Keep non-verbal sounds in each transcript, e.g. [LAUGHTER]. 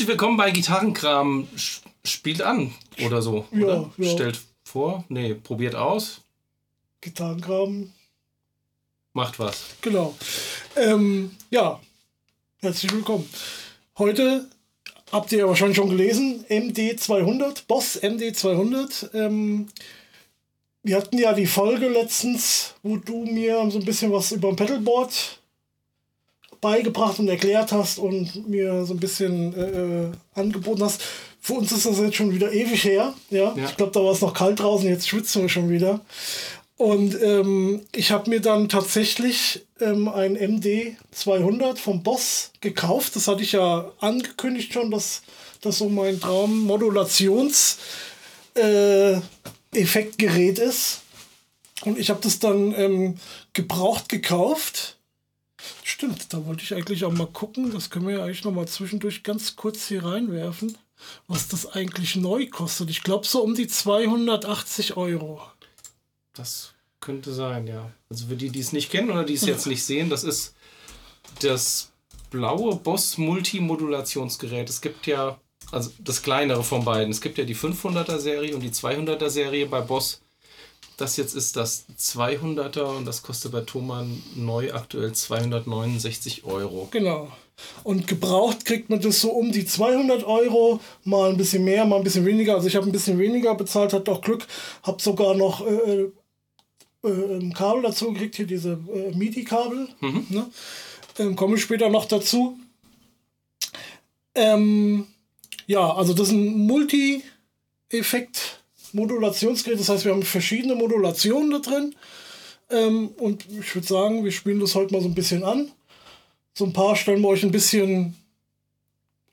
Herzlich willkommen bei Gitarrenkram. Spielt an oder so. Ja, oder? ja. Stellt vor. Nee, probiert aus. Gitarrenkram. Macht was. Genau. Ähm, ja, herzlich willkommen. Heute habt ihr ja wahrscheinlich schon gelesen, MD200, Boss MD200. Ähm, wir hatten ja die Folge letztens, wo du mir so ein bisschen was über ein Pedalboard beigebracht und erklärt hast und mir so ein bisschen äh, äh, angeboten hast. Für uns ist das jetzt schon wieder ewig her. Ja, Ja. ich glaube, da war es noch kalt draußen, jetzt schwitzen wir schon wieder. Und ähm, ich habe mir dann tatsächlich ähm, ein MD 200 vom Boss gekauft. Das hatte ich ja angekündigt schon, dass das so mein Traum-Modulations- äh, Effektgerät ist. Und ich habe das dann ähm, gebraucht gekauft. Stimmt, da wollte ich eigentlich auch mal gucken. Das können wir ja eigentlich noch mal zwischendurch ganz kurz hier reinwerfen, was das eigentlich neu kostet. Ich glaube so um die 280 Euro. Das könnte sein, ja. Also für die, die es nicht kennen oder die es jetzt nicht sehen, das ist das blaue Boss Multimodulationsgerät. Es gibt ja, also das kleinere von beiden. Es gibt ja die 500er Serie und die 200er Serie bei Boss. Das jetzt ist das 200er und das kostet bei Thomann neu aktuell 269 Euro. Genau. Und gebraucht kriegt man das so um die 200 Euro, mal ein bisschen mehr, mal ein bisschen weniger. Also ich habe ein bisschen weniger bezahlt, hat auch Glück, habe sogar noch äh, äh, ein Kabel dazu gekriegt, hier diese äh, MIDI-Kabel. Ne? Ähm, Komme ich später noch dazu. Ähm, ja, also das ist ein Multi-Effekt-Modulationsgerät. Das heißt, wir haben verschiedene Modulationen da drin. Ähm, und ich würde sagen, wir spielen das heute mal so ein bisschen an. So ein paar stellen wir euch ein bisschen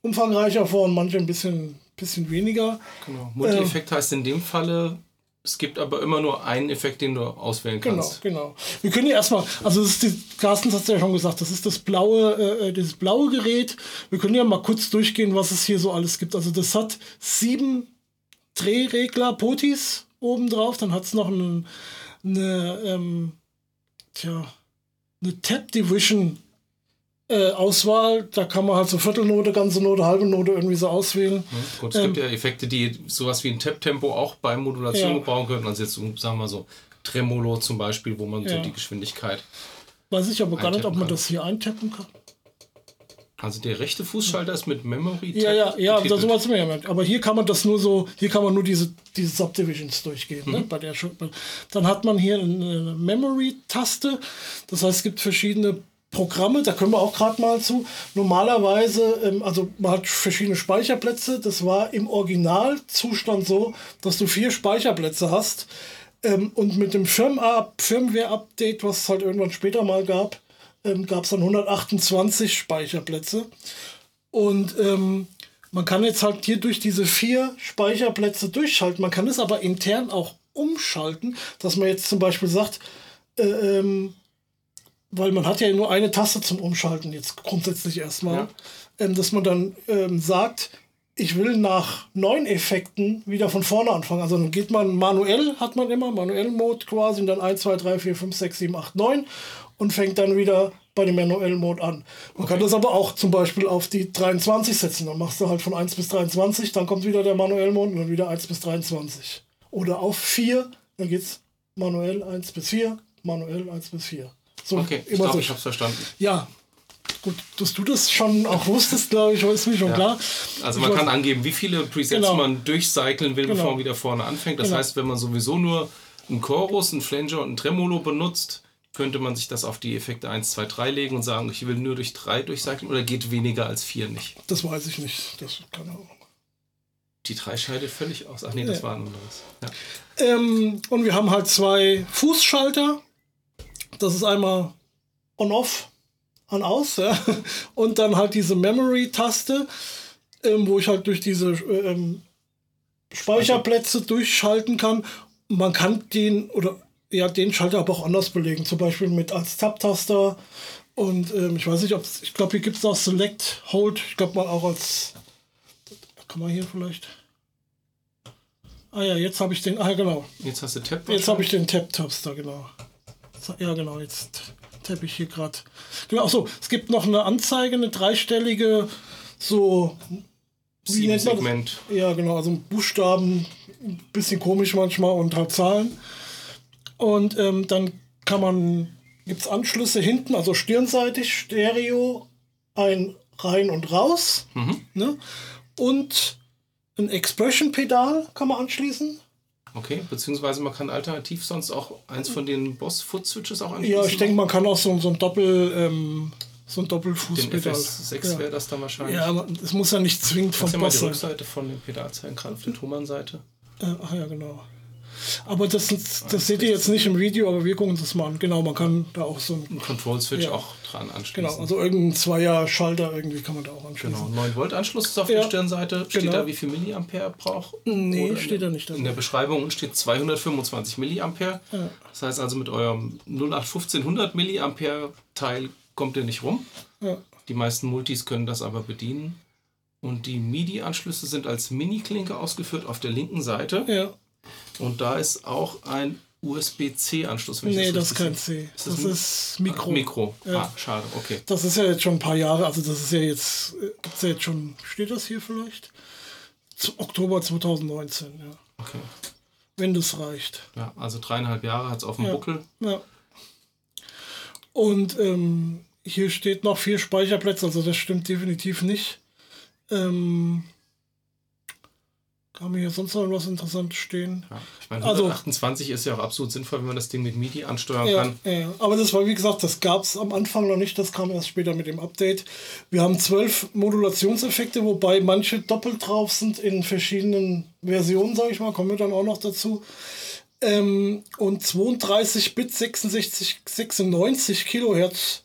umfangreicher vor und manche ein bisschen, bisschen weniger. Genau. Multi-Effekt heißt in dem Falle, es gibt aber immer nur einen Effekt, den du auswählen Genau, kannst. genau. Wir können ja erstmal, also das ist die, Carsten hat es ja schon gesagt, das ist das blaue, äh, dieses blaue Gerät. Wir können ja mal kurz durchgehen, was es hier so alles gibt. Also das hat sieben Drehregler, Potis oben drauf, dann hat es noch einen, eine, ähm, tja, eine Tap Division äh, Auswahl. Da kann man halt so Viertelnote, ganze Note, halbe Note irgendwie so auswählen. Gut, es gibt ja Effekte, die sowas wie ein Tap-Tempo auch bei Modulation Ja. gebrauchen können. Also jetzt, so, sagen wir mal so, Tremolo zum Beispiel, wo man so Ja. die Geschwindigkeit. Weiß ich aber gar nicht, ob man kann. das hier eintappen kann. Also der rechte Fußschalter ist mit Memory Ja, ja, ja, da betitelt. so was mir ja. Aber hier kann man das nur so, hier kann man nur diese, diese Subdivisions durchgehen. Ne? Mhm. Bei der Dann hat man hier eine Memory-Taste. Das heißt, es gibt verschiedene Programme, da können wir auch gerade mal zu. Normalerweise, ähm, also man hat verschiedene Speicherplätze. Das war im Originalzustand so, dass du vier Speicherplätze hast. Ähm, und mit dem Firmware- Firmware-Update, was es halt irgendwann später mal gab, ähm, gab es dann 128 Speicherplätze. Und ähm, man kann jetzt halt hier durch diese vier Speicherplätze durchschalten. Man kann es aber intern auch umschalten, dass man jetzt zum Beispiel sagt, äh, ähm, weil man hat ja nur eine Taste zum Umschalten jetzt grundsätzlich erstmal, Ja. ähm, dass man dann ähm, sagt, ich will nach neuen Effekten wieder von vorne anfangen. Also dann geht man manuell, hat man immer, manuell Mode quasi, und dann 1, 2, 3, 4, 5, 6, 7, 8, 9 und fängt dann wieder bei dem manuellen Mode an. Man kann das aber auch zum Beispiel auf die 23 setzen. Dann machst du halt von 1 bis 23, dann kommt wieder der manuell Mode und dann wieder 1 bis 23. Oder auf 4, dann geht's manuell 1 bis 4, manuell 1 bis 4. So, Okay, ich glaube, ich habe verstanden. Ja, gut, dass du das schon auch wusstest, glaube ich, ist mir schon klar. Also Ich man weiß- kann angeben, wie viele Presets Genau. man durchcyclen will, Genau. bevor man wieder vorne anfängt. Das Genau. heißt, wenn man sowieso nur einen Chorus, einen Flanger und einen Tremolo benutzt, könnte man sich das auf die Effekte 1, 2, 3 legen und sagen, ich will nur durch 3 durchcyclen oder geht weniger als 4 nicht. Das weiß ich nicht. Das keine Ahnung. Die 3 scheidet völlig aus. Ach nee, das Ja. war ein anderes. Ja. Ähm, und wir haben halt zwei Fußschalter. Das ist einmal on-off, an-aus. Ja. Und dann halt diese Memory-Taste, ähm, wo ich halt durch diese ähm, Speicherplätze durchschalten kann. Man kann den oder ja, den Schalter aber auch anders belegen. Zum Beispiel mit als Tab-Taster. Und ähm, ich weiß nicht, ob ich glaube, hier gibt es auch Select, Hold. Ich glaube mal auch als. Kann man hier vielleicht. Ah ja, jetzt habe ich den. Ah, genau. Jetzt hast du Tab. Jetzt habe ich den Tab-Taster, genau. Ja, genau, jetzt tappe ich hier gerade. Genau, achso, es gibt noch eine Anzeige, eine dreistellige, so wie nennt man das? Segment. Ja, genau, also Buchstaben, ein bisschen komisch manchmal und halt Zahlen. Und ähm, dann kann man, gibt es Anschlüsse hinten, also stirnseitig, Stereo, ein rein und raus. Ne? Und ein Expression-Pedal kann man anschließen. Okay, beziehungsweise man kann alternativ sonst auch eins von den Boss-Foot-Switches auch anschließen. Ja, ich denke, man kann auch so, so ein Doppel, ähm, so ein Doppelfußpedal. FS6 ja. wäre das dann wahrscheinlich. ja, aber es muss ja nicht zwingend vom Kannst du mal Boss die sein. Rückseite von dem Pedal zeigen, gerade auf der Thomann-Seite? Äh, ach ja, genau. Aber das, das seht ihr jetzt nicht im Video, aber wir gucken uns das mal an. Genau, man kann da auch so ein, Ein Control-Switch Ja. auch dran anschließen. genau, also irgendein Zweier-Schalter irgendwie kann man da auch anschließen. Genau, 9 Volt Anschluss ist auf Ja, der Stirnseite. Steht genau. da, wie viel Milliampere braucht? Nee, Oder steht da nicht In dabei. der Beschreibung steht 225 Milliampere. Ja. Das heißt also mit eurem 081500 Milliampere Teil kommt ihr nicht rum. Die meisten Multis können das aber bedienen. Und die MIDI-Anschlüsse sind als Mini-Klinke ausgeführt auf der linken Seite. Ja, Und da ist auch ein USB-C-Anschluss. nee, das ist richtig kein. C. das Das ein- ist Mikro. Mikro. Ja. Ah, schade, okay. Das ist ja jetzt schon ein paar Jahre, also das ist ja jetzt, äh, gibt's ja jetzt schon, steht das hier vielleicht? Zu Oktober 2019, ja. okay. Wenn das reicht. Ja, also dreieinhalb Jahre hat es auf dem Ja. Buckel. Ja. Und ähm, hier steht noch vier Speicherplätze, also das stimmt definitiv nicht. Ähm, haben wir hier sonst noch was Interessantes stehen? Ja. Ich meine, Also- 128 ist ja auch absolut sinnvoll, wenn man das Ding mit MIDI ansteuern Ja, kann. ja, aber das war wie gesagt, das gab es am Anfang noch nicht, das kam erst später mit dem Update. Wir haben zwölf Modulationseffekte, wobei manche doppelt drauf sind in verschiedenen Versionen, sage ich mal, kommen wir dann auch noch dazu. Ähm, und 32 Bit 66, 96 Kilohertz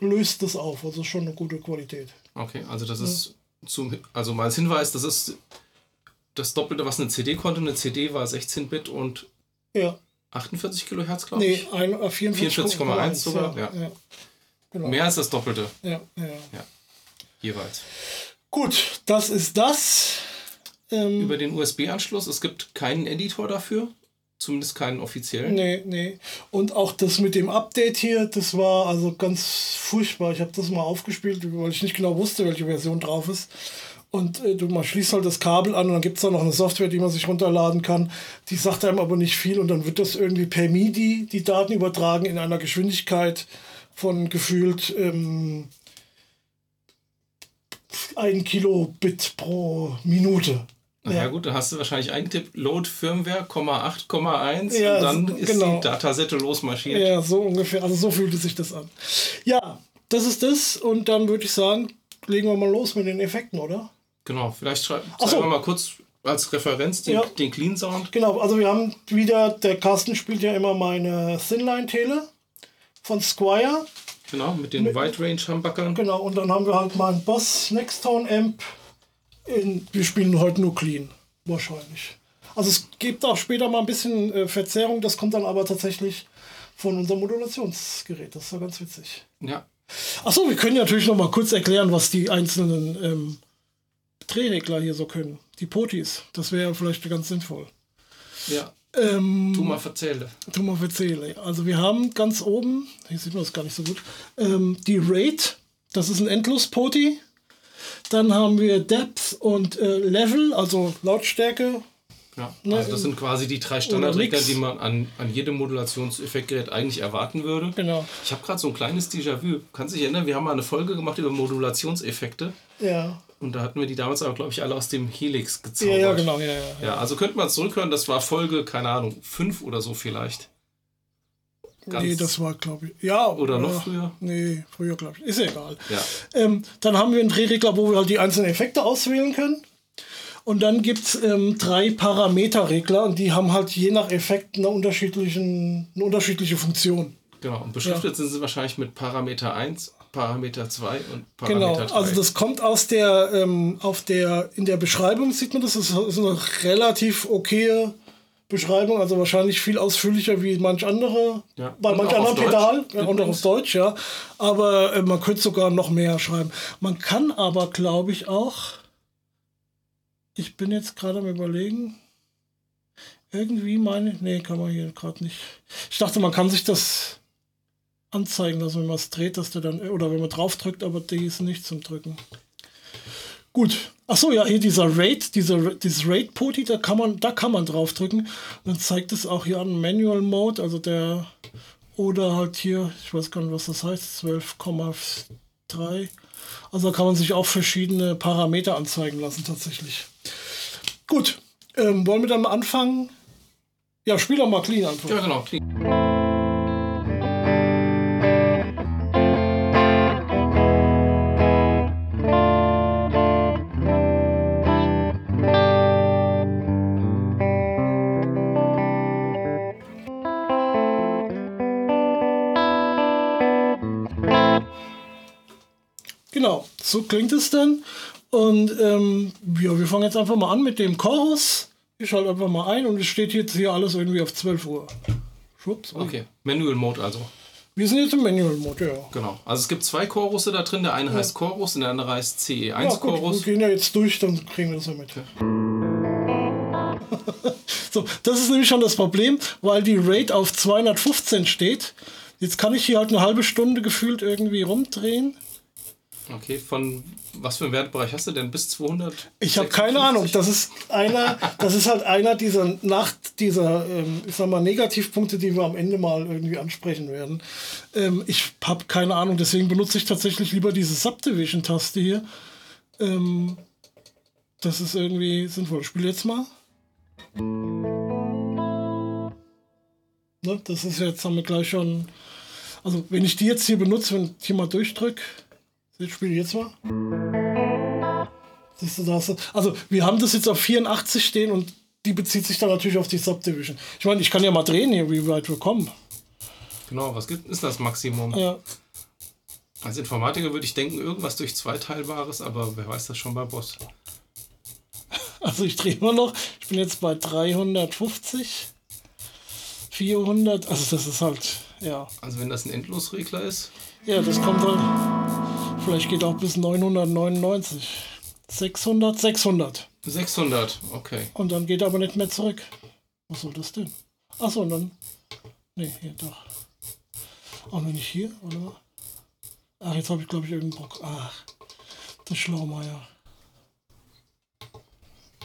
löst das auf, also schon eine gute Qualität. Okay, also das ist zum, also mal als Hinweis, das ist das Doppelte, was eine CD konnte. Eine CD war 16-Bit und Ja, 48 Kilohertz, glaube nee, ich. ein, äh, 44,1 44,1 sogar, ja. ja. Genau. Mehr als das Doppelte Ja, ja. jeweils. Gut, das ist das. Ähm, Über den USB-Anschluss, es gibt keinen Editor dafür, zumindest keinen offiziellen. Nee, nee. Und auch das mit dem Update hier, das war also ganz furchtbar. Ich habe das mal aufgespielt, weil ich nicht genau wusste, welche Version drauf ist. Und äh, du man schließt halt das Kabel an und dann gibt es da noch eine Software, die man sich runterladen kann. Die sagt einem aber nicht viel und dann wird das irgendwie per MIDI die Daten übertragen in einer Geschwindigkeit von gefühlt ähm, 1 Kilobit pro Minute. Na ja. gut, dann hast du wahrscheinlich eingetippt, Load Firmware, 8,1 Ja, und dann so- ist genau. die Datasette losmarschiert. Ja, so ungefähr. Also so fühlte sich das an. Ja, das ist das. Und dann würde ich sagen, legen wir mal los mit den Effekten, oder? Genau, vielleicht schreiben so. wir mal kurz als Referenz den, Ja. den Clean Sound. Genau, also wir haben wieder, der Carsten spielt ja immer meine Thinline-Tele von Squire. Genau, mit den Wide Range Humbuckern. Genau, und dann haben wir halt mal einen Boss Nextone Amp. In, wir spielen heute nur clean, wahrscheinlich. Also es gibt auch später mal ein bisschen äh, Verzerrung, das kommt dann aber tatsächlich von unserem Modulationsgerät. Das ist ja ganz witzig. Ja, Achso, wir können natürlich noch mal kurz erklären, was die einzelnen ähm, Drehregler hier so können. Die Potis, das wäre vielleicht ganz sinnvoll. ja. Ähm, Tu mal verzähle. tu mal erzähle. Also wir haben ganz oben, hier sieht man das gar nicht so gut, ähm, die Rate, das ist ein Endlos-Poti. Dann haben wir Depth und äh, Level, also Lautstärke. Ja, Ne, also das sind quasi die drei Standardregler, die man an, an jedem Modulationseffektgerät eigentlich erwarten würde. Genau. Ich habe gerade so ein kleines Déjà-vu. Kannst dich erinnern, wir haben mal eine Folge gemacht über Modulationseffekte. Ja. Und da hatten wir die damals aber, glaube ich, alle aus dem Helix Ja, gezaubert. ja, genau. Ja, ja. Ja, also könnte man zurückhören, das war Folge, keine Ahnung, fünf oder so vielleicht. Ganz- nee, das war, glaube ich. Ja. Oder noch ja, früher? Nee, früher, glaube ich. Ist ja egal. Ja. Ähm, dann haben wir einen Drehregler, wo wir halt die einzelnen Effekte auswählen können. Und dann gibt es ähm, drei Parameterregler und die haben halt je nach Effekt eine, unterschiedlichen, eine unterschiedliche Funktion. Genau. Und beschriftet sind sie wahrscheinlich mit Parameter 1, Parameter 2 und Parameter Genau, 3. also das kommt aus der, ähm, auf der, in der Beschreibung sieht man das, das ist eine relativ okaye Beschreibung, also wahrscheinlich viel ausführlicher wie manch andere, Ja. bei Und manch anderen Pedal Deutsch ja, und auch auf Deutsch, ja. Aber äh, man könnte sogar noch mehr schreiben. Man kann aber, glaube ich, auch, ich bin jetzt gerade am überlegen, irgendwie meine, nee, kann man hier gerade nicht. Ich dachte, man kann sich das anzeigen lassen, wenn man es dreht, dass der dann, oder wenn man drauf drückt, aber die ist nicht zum Drücken. Gut, Achso, ja, hier dieser Raid, dieser, dieses Raid-Poti, da kann man, da kann man draufdrücken. Dann zeigt es auch hier an Manual Mode, also der oder halt hier, ich weiß gar nicht, was das heißt, 12,3. Also da kann man sich auch verschiedene Parameter anzeigen lassen tatsächlich. Gut, ähm, wollen wir dann mal anfangen? Ja, spiel doch mal clean einfach. Ja, genau. Clean. Genau, so klingt es dann. Und ähm, ja, wir fangen jetzt einfach mal an mit dem Chorus. Ich schalte einfach mal ein und es steht jetzt hier alles irgendwie auf 12 Uhr. Schwupps. Okay, Manual Mode also. Wir sind jetzt im Manual Mode, ja. Genau. Also es gibt zwei Chorusse da drin. Der eine ja. heißt Chorus und der andere heißt CE1 ja, gut, Chorus. Wir gehen ja jetzt durch, dann kriegen wir das ja mit. Ja. [LAUGHS] so, das ist nämlich schon das Problem, weil die Rate auf 215 steht. Jetzt kann ich hier halt eine halbe Stunde gefühlt irgendwie rumdrehen. Okay, von was für einem Wertbereich hast du denn? Bis 200? Ich habe keine Ahnung. Das ist einer, das ist halt einer dieser Nacht, dieser, ähm, ich sag mal, Negativpunkte, die wir am Ende mal irgendwie ansprechen werden. Ähm, ich habe keine Ahnung, deswegen benutze ich tatsächlich lieber diese Subdivision-Taste hier. Ähm, das ist irgendwie sinnvoll. Ich spiele jetzt mal. Ne, das ist jetzt, haben wir gleich schon. Also, wenn ich die jetzt hier benutze, wenn ich hier mal durchdrücke. Ich spiele jetzt mal. Siehst du das? Also, wir haben das jetzt auf 84 stehen und die bezieht sich dann natürlich auf die Subdivision. Ich meine, ich kann ja mal drehen hier, wie weit wir kommen. Genau, was gibt, ist das Maximum? Ja. Als Informatiker würde ich denken, irgendwas durch Zweiteilbares, aber wer weiß das schon bei Boss. [LAUGHS] Also ich drehe immer noch. Ich bin jetzt bei 350. 400. Also das ist halt, ja. Also wenn das ein Endlosregler ist? Ja, das kommt dann. Vielleicht geht auch bis 999. 600, 600. 600, okay. Und dann geht aber nicht mehr zurück. Was soll das denn? Achso, und dann. Nee, hier doch. Auch noch nicht hier, oder? Ach, jetzt habe ich glaube ich irgendeinen Bock. Ach, das Schlaumeier.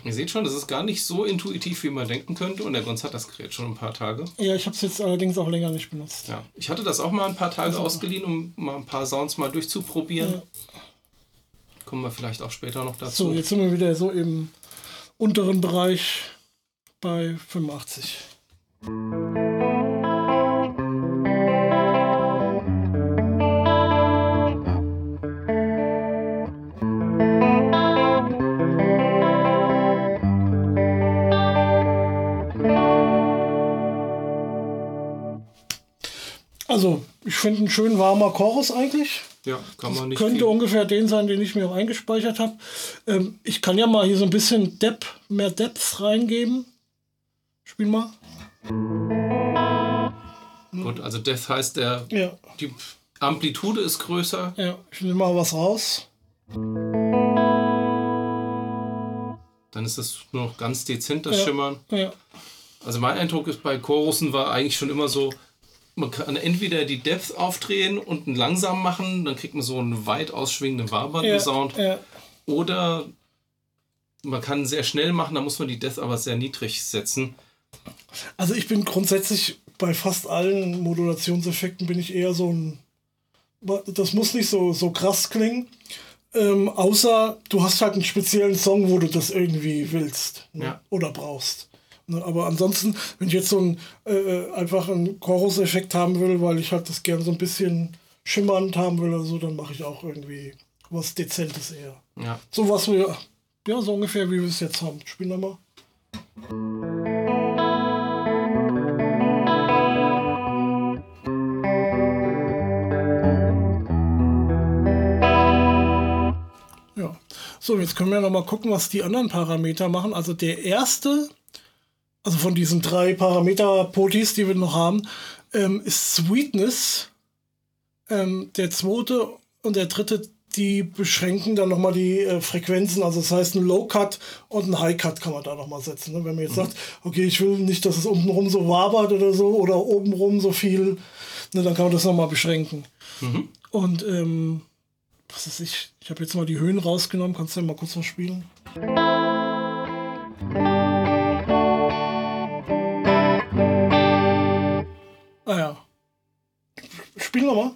Ihr seht schon, das ist gar nicht so intuitiv, wie man denken könnte. Und der Gonz hat das Gerät schon ein paar Tage. Ja, ich habe es jetzt allerdings auch länger nicht benutzt. Ja, ich hatte das auch mal ein paar Tage also, ausgeliehen, um mal ein paar Sounds mal durchzuprobieren. Ja. Kommen wir vielleicht auch später noch dazu. So, jetzt sind wir wieder so im unteren Bereich bei 85. finde einen schön warmer Chorus eigentlich. Ja, kann man nicht. Könnte viel. ungefähr den sein, den ich mir auch eingespeichert habe. Ähm, ich kann ja mal hier so ein bisschen Depth, mehr Depth reingeben. Spiel mal. Gut, also Depth heißt der. Ja. Die Amplitude ist größer. Ja, ich nehme mal was raus. Dann ist das nur noch ganz dezent, das ja. Schimmern. Ja. Also mein Eindruck ist bei Chorussen war eigentlich schon immer so, man kann entweder die Depth aufdrehen und einen langsam machen, dann kriegt man so einen weit ausschwingenden Warband-Sound. Ja, ja. Oder man kann sehr schnell machen, da muss man die Depth aber sehr niedrig setzen. Also ich bin grundsätzlich bei fast allen Modulationseffekten bin ich eher so ein. Das muss nicht so, so krass klingen. Ähm, außer du hast halt einen speziellen Song, wo du das irgendwie willst ne? ja. oder brauchst. Ne, aber ansonsten, wenn ich jetzt so ein, äh, äh, einfach einen Chorus-Effekt haben will, weil ich halt das gerne so ein bisschen schimmernd haben will oder so, dann mache ich auch irgendwie was Dezentes eher. Ja. So was wir, ja, so ungefähr wie wir es jetzt haben. Spielen wir mal. Ja. So, jetzt können wir noch mal gucken, was die anderen Parameter machen. Also der erste also von diesen drei Parameter-Potis, die wir noch haben, ähm, ist Sweetness. Ähm, der zweite und der dritte, die beschränken dann nochmal die äh, Frequenzen. Also das heißt, ein Low-Cut und ein High-Cut kann man da nochmal setzen. Ne? Wenn man jetzt mhm. sagt, okay, ich will nicht, dass es untenrum so wabert oder so oder obenrum so viel, ne, dann kann man das nochmal beschränken. Mhm. Und ähm, was ist ich? Ich habe jetzt mal die Höhen rausgenommen. Kannst du ja mal kurz was spielen? Spiel nochmal.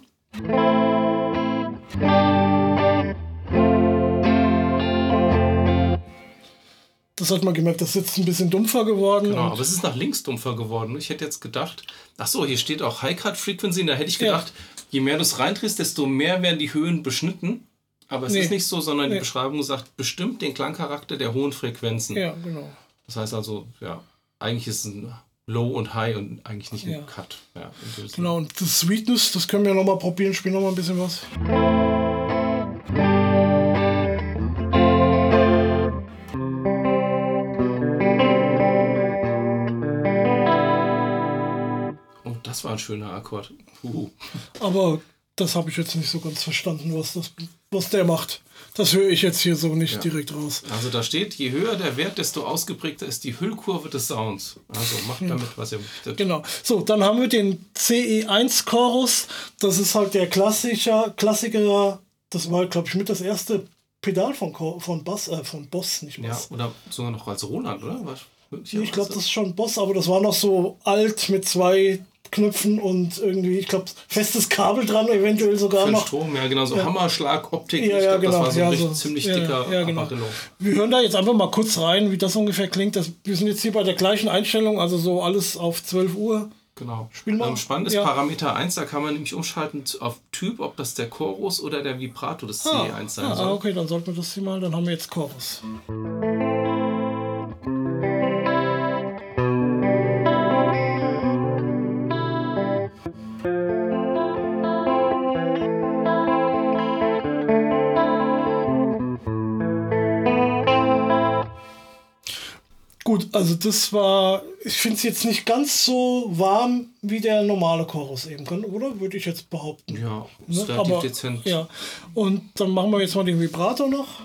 Das hat man gemerkt, das ist jetzt ein bisschen dumpfer geworden. Genau, aber es ist nach links dumpfer geworden. Ich hätte jetzt gedacht, ach so, hier steht auch High Cut Frequency. Da hätte ich gedacht, ja. je mehr du es reindrehst, desto mehr werden die Höhen beschnitten. Aber es nee. ist nicht so, sondern nee. die Beschreibung sagt bestimmt den Klangcharakter der hohen Frequenzen. Ja, genau. Das heißt also, ja, eigentlich ist es ein Low und High und eigentlich nicht ein ja. Cut. Ja, genau, und das Sweetness, das können wir nochmal probieren. Spielen nochmal ein bisschen was. war ein schöner Akkord. Uhu. Aber das habe ich jetzt nicht so ganz verstanden, was, das, was der macht. Das höre ich jetzt hier so nicht ja. direkt raus. Also da steht, je höher der Wert, desto ausgeprägter ist die Hüllkurve des Sounds. Also macht damit, was ihr möchtet. Genau. So, dann haben wir den CE1-Chorus. Das ist halt der Klassiker, Klassiker. Das war, glaube ich, mit das erste Pedal von, von, Bass, äh, von Boss, nicht Bass. Ja, oder sogar noch als Roland, oder? Was? Ich glaube, das ist schon Boss, aber das war noch so alt mit zwei Knöpfen und irgendwie, ich glaube, festes Kabel dran, eventuell sogar Für noch. Strom, ja genau, so ja. Hammerschlag-Optik. Ja, ja, glaub, genau. Das war so ja, ein so, ziemlich ja, dicker ja, genau. Wir hören da jetzt einfach mal kurz rein, wie das ungefähr klingt. Das, wir sind jetzt hier bei der gleichen Einstellung, also so alles auf 12 Uhr. Genau. Spiel mal. Ähm, spannend ist ja. Parameter 1, da kann man nämlich umschalten auf Typ, ob das der Chorus oder der Vibrato des ah, CE1 sein ah, soll. Ah, okay, dann sollten wir das hier mal, dann haben wir jetzt Chorus. Gut, also das war, ich finde es jetzt nicht ganz so warm wie der normale Chorus eben, oder? Würde ich jetzt behaupten. Ja, ne? Aber, dezent. Ja, und dann machen wir jetzt mal den Vibrator noch.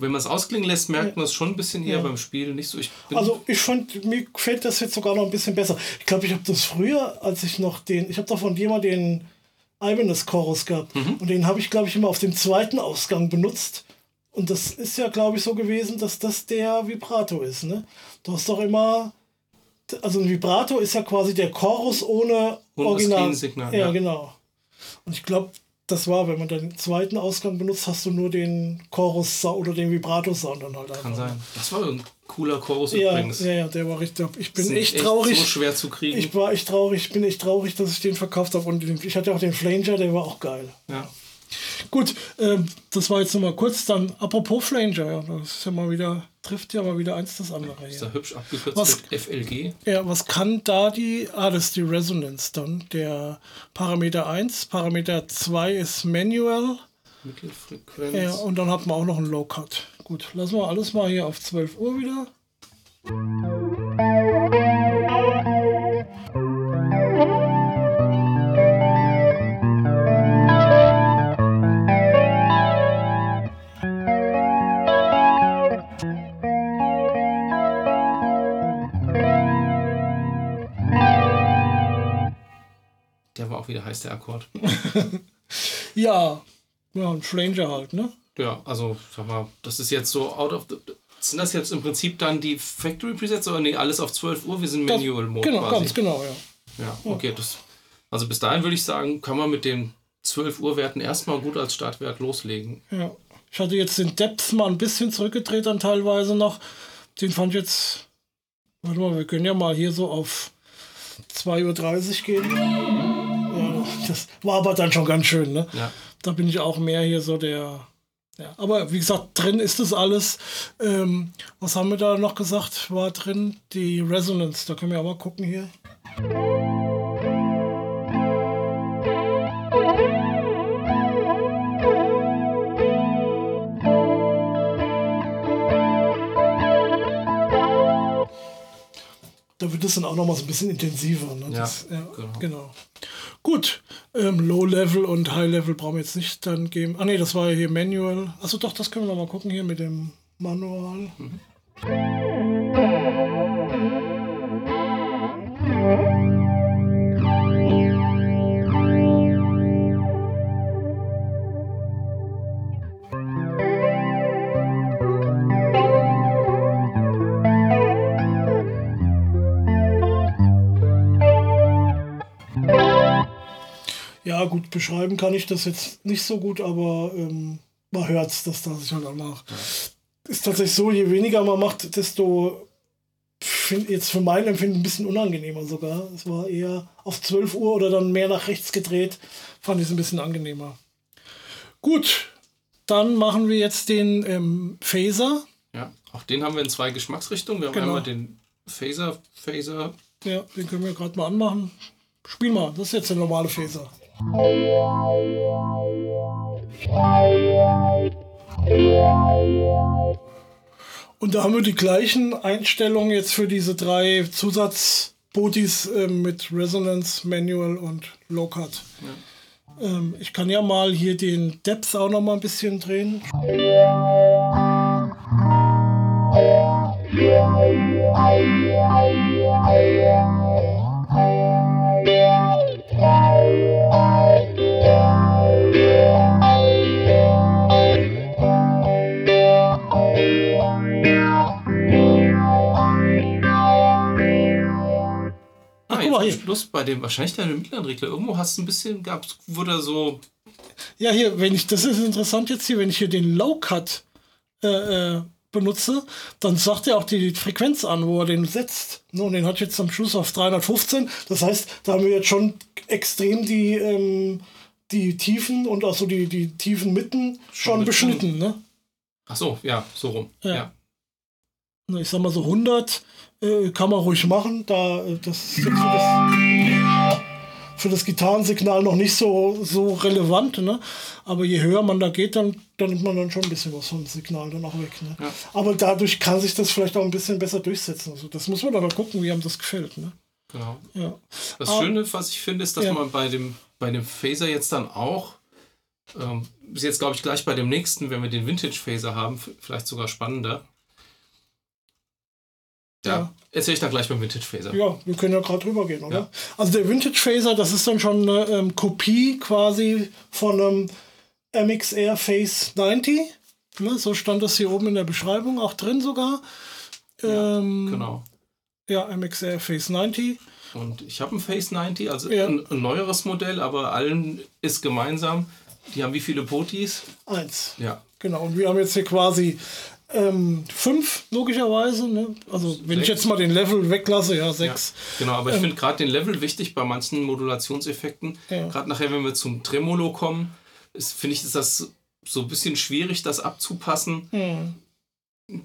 Wenn man es ausklingen lässt, merkt man es schon ein bisschen eher ja. beim Spiel. Nicht so. Ich also ich fand, mir gefällt das jetzt sogar noch ein bisschen besser. Ich glaube, ich habe das früher, als ich noch den, ich habe davon jemand den Ibanez Chorus gehabt mhm. und den habe ich, glaube ich, immer auf dem zweiten Ausgang benutzt. Und das ist ja, glaube ich, so gewesen, dass das der Vibrato ist. Ne? Du hast doch immer, also ein Vibrato ist ja quasi der Chorus ohne Original. Ja, ja, genau. Und ich glaube, das war, wenn man den zweiten Ausgang benutzt, hast du nur den Chorus oder den Vibrato-Sound dann halt Kann sein. Das war ein cooler Chorus ja, übrigens. Ja, ja, der war richtig. Ich bin echt traurig. so schwer zu kriegen. Ich war echt traurig, ich bin echt traurig, dass ich den verkauft habe. Und ich hatte auch den Flanger, der war auch geil. Ja. Gut, äh, das war jetzt nochmal kurz. Dann, apropos Flanger, ja, das ist ja mal wieder, trifft ja mal wieder eins das andere. Ja. Ist da hübsch abgekürzt was, mit FLG? Ja, was kann da die, ah, das ist die Resonance dann. Der Parameter 1, Parameter 2 ist Manual. Mittelfrequenz. Ja, und dann hat man auch noch einen Low Cut. Gut, lassen wir alles mal hier auf 12 Uhr wieder. Wieder heißt der Akkord. [LAUGHS] ja, ja, ein Stranger halt, ne? Ja, also sag mal, das ist jetzt so out of the. Sind das jetzt im Prinzip dann die Factory Presets oder nee, alles auf 12 Uhr? Wir sind Manual Mode genau, quasi. Ganz genau, ja. Ja, okay. Das, also bis dahin würde ich sagen, kann man mit den 12 Uhr Werten erstmal gut als Startwert loslegen. Ja. Ich hatte jetzt den Depth mal ein bisschen zurückgedreht dann teilweise noch. Den fand ich jetzt. Warte mal, wir können ja mal hier so auf 2.30 Uhr gehen das war aber dann schon ganz schön. Ne? Ja. Da bin ich auch mehr hier so der. Ja, aber wie gesagt, drin ist das alles. Ähm, was haben wir da noch gesagt? War drin die Resonance. Da können wir auch mal gucken hier. Da wird es dann auch noch mal so ein bisschen intensiver. Ne? Das, ja, genau. genau. Gut, ähm, Low Level und High Level brauchen wir jetzt nicht dann geben. Ah ne, das war ja hier Manual. Achso doch, das können wir mal gucken hier mit dem Manual. Mhm. Beschreiben kann ich das jetzt nicht so gut, aber ähm, man hört es, dass da sich halt auch nach. Ist tatsächlich so, je weniger man macht, desto find jetzt für mein Empfinden ein bisschen unangenehmer sogar. Es war eher auf 12 Uhr oder dann mehr nach rechts gedreht. Fand ich es ein bisschen angenehmer. Gut, dann machen wir jetzt den ähm, Phaser. Ja, auch den haben wir in zwei Geschmacksrichtungen. Wir haben Genau. einmal den Phaser, Phaser. Ja, den können wir gerade mal anmachen. Spiel mal, das ist jetzt der normale Phaser. Und da haben wir die gleichen Einstellungen jetzt für diese drei Zusatzbotis ähm, mit Resonance, Manual und Low Cut. Ähm, ich kann ja mal hier den Depth auch noch mal ein bisschen drehen. Bei dem, wahrscheinlich deine mittleren Regler. Irgendwo hast du ein bisschen gehabt, wurde so. Ja, hier, wenn ich, das ist interessant jetzt hier, wenn ich hier den Low Cut äh, äh, benutze, dann sagt er auch die Frequenz an, wo er den setzt. Und den hat jetzt am Schluss auf 315. Das heißt, da haben wir jetzt schon extrem die, ähm, die Tiefen und auch so die, die tiefen Mitten schon mit beschnitten. Ne? Ach so, ja, so rum. Ja. Ja. Na, Ich sag mal so 100 äh, kann man ruhig machen. Da, äh, das das, für das Gitarrensignal noch nicht so, so relevant. Ne? Aber je höher man da geht, dann, dann nimmt man dann schon ein bisschen was vom Signal dann auch weg. Ne? Ja. Aber dadurch kann sich das vielleicht auch ein bisschen besser durchsetzen. Also das muss man dann mal gucken, wie einem das gefällt. Ne? Genau. Ja. Das Ah. Schöne, was ich finde, ist, dass Ja. man bei dem, bei dem Phaser jetzt dann auch, ähm, ist jetzt glaube ich gleich bei dem nächsten, wenn wir den Vintage Phaser haben, vielleicht sogar spannender. Ja, Ja. erzähle ich dann gleich beim Vintage Phaser. Ja, wir können ja gerade drüber gehen, oder? Ja. Also der Vintage Phaser, das ist dann schon eine ähm, Kopie quasi von einem MXR Phase 90. Ne, so stand das hier oben in der Beschreibung, auch drin sogar. Ähm, Genau. Ja, MXR Phase 90. Und ich habe ein Phase 90, also Ja. ein, ein neueres Modell, aber allen ist gemeinsam. Die haben wie viele Potis? Eins. Ja. Genau. Und wir haben jetzt hier quasi ähm, fünf, logischerweise. Ne? Also wenn ich Sechs. jetzt mal den Level weglasse, ja, Ja, sechs. genau, aber ich Ähm, finde gerade den Level wichtig bei manchen Modulationseffekten. Ja. Gerade nachher, wenn wir zum Tremolo kommen, finde ich, ist das so ein bisschen schwierig, das abzupassen. Hm.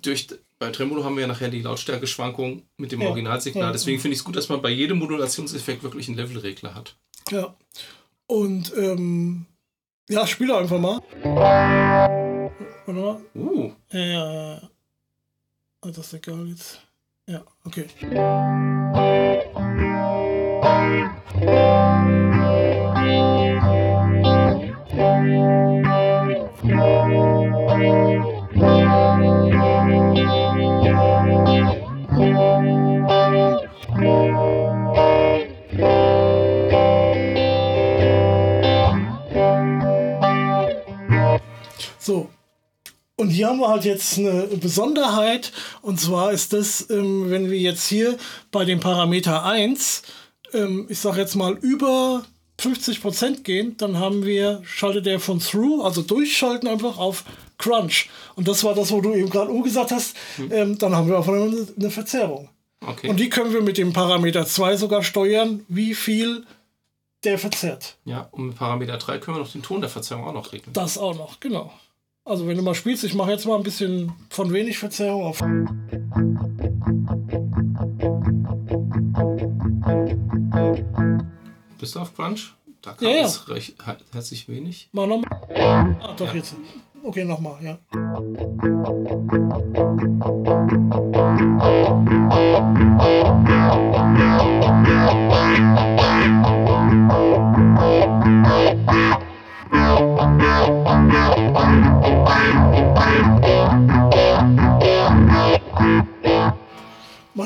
Durch, bei Tremolo haben wir ja nachher die Lautstärkeschwankung mit dem Ja. Originalsignal. Ja. Deswegen finde ich es gut, dass man bei jedem Modulationseffekt wirklich einen Levelregler hat. Ja. Und ähm, ja, spiele einfach mal. Warte mal. Uh, Ja. Ah, das ist egal jetzt. Ja, okay. So. Und hier haben wir halt jetzt eine Besonderheit. Und zwar ist das, ähm, wenn wir jetzt hier bei dem Parameter 1, ähm, ich sage jetzt mal über 50% gehen, dann haben wir, schaltet er von Through, also durchschalten einfach auf Crunch. Und das war das, wo du eben gerade U gesagt hast. Ähm, dann haben wir auch eine, eine Verzerrung. okay. Und die können wir mit dem Parameter 2 sogar steuern, wie viel der verzerrt. ja, und mit Parameter 3 können wir noch den Ton der Verzerrung auch noch regeln. Das auch noch, genau. Also wenn du mal spielst, ich mache jetzt mal ein bisschen von wenig Verzerrung auf. Bist du auf Crunch? Da kam Ja, ja. es recht, herzlich wenig. Mal nochmal. Ah, doch, jetzt. Okay, nochmal, ja.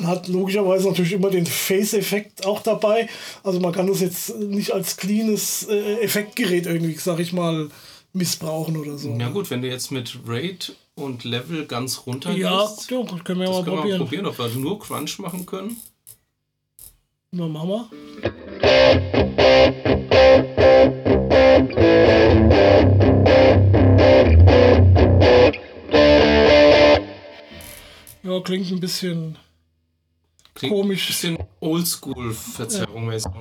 hat logischerweise natürlich immer den Face-Effekt auch dabei. Also man kann das jetzt nicht als cleanes äh, Effektgerät irgendwie, sag ich mal, missbrauchen oder so. Ja gut, wenn du jetzt mit Raid und Level ganz runter ja, gehst. Ja, können wir das mal können probieren. Wir probieren, ob wir nur Crunch machen können. Na, machen wir. Ja, klingt ein bisschen Klingt komisch. Bisschen Oldschool-Verzerrung mäßig.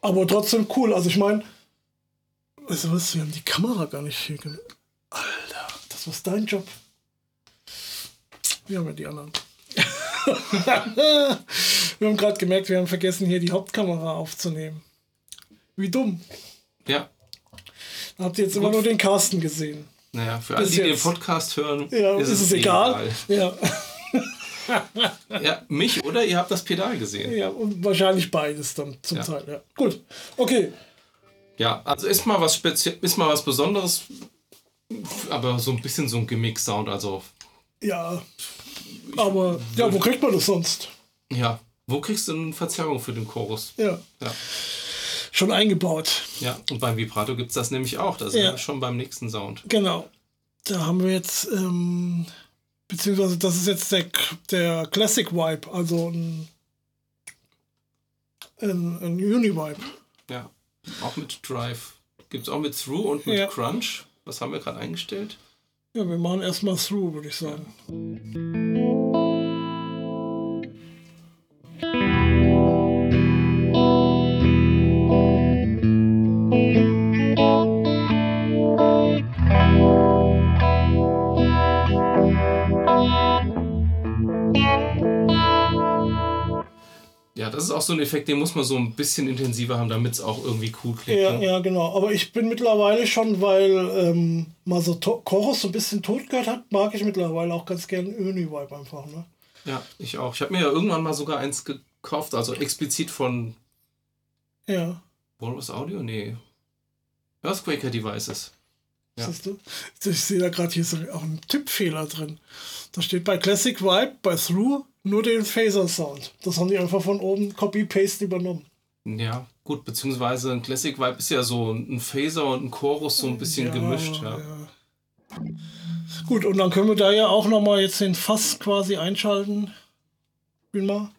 Aber trotzdem cool. Also ich meine, weißt du was, wir haben die Kamera gar nicht hier. ge- Alter, das war dein Job. Wir haben ja die anderen. [LAUGHS] wir haben gerade gemerkt, wir haben vergessen, hier die Hauptkamera aufzunehmen. Wie dumm. Ja. Habt ihr jetzt immer nur den Carsten gesehen. Naja, für alle, die den jetzt. Podcast hören, Ja, ist, es egal. Ja, egal. [LAUGHS] Ja, mich oder ihr habt das Pedal gesehen. ja, und wahrscheinlich beides dann zum Ja. Teil. Ja. Gut, okay. Ja, also ist mal was speziell, ist mal was Besonderes, aber so ein bisschen so ein Gimmick-Sound. Also, Ja, aber ja, wo kriegt man das sonst? ja. Wo kriegst du eine Verzerrung für den Chorus? Ja, Ja. Schon eingebaut. Ja, und beim Vibrato gibt es das nämlich auch. Das ist Ja. ja. schon beim nächsten Sound. Genau. Da haben wir jetzt, ähm, beziehungsweise das ist jetzt der, der Classic Vibe, also ein, ein, ein Uni-Vibe. Ja. Auch mit Drive. Gibt es auch mit Through und mit Ja. Crunch. Was haben wir gerade eingestellt? Ja, wir machen erstmal Through, würde ich sagen. Ja, auch so ein Effekt, den muss man so ein bisschen intensiver haben, damit es auch irgendwie cool klingt. Ja, ne? ja, genau. Aber ich bin mittlerweile schon, weil ähm, mal so Chorus so ein bisschen tot gehört hat, mag ich mittlerweile auch ganz gern Uni-Vibe einfach. Ne? ja, ich auch. Ich habe mir ja irgendwann mal sogar eins gekauft, also explizit von Ja, Walrus Audio? Nee. Earthquaker Devices. Ja. siehst du? Ich sehe da gerade hier so auch einen Tippfehler drin. Da steht bei Classic Vibe, bei Through nur den Phaser-Sound. Das haben die einfach von oben Copy-Paste übernommen. Ja, gut, beziehungsweise ein Classic Vibe ist ja so ein Phaser und ein Chorus so ein bisschen gemischt. Ja. Gut, und dann können wir da ja auch nochmal jetzt den Fass quasi einschalten. Spiel mal.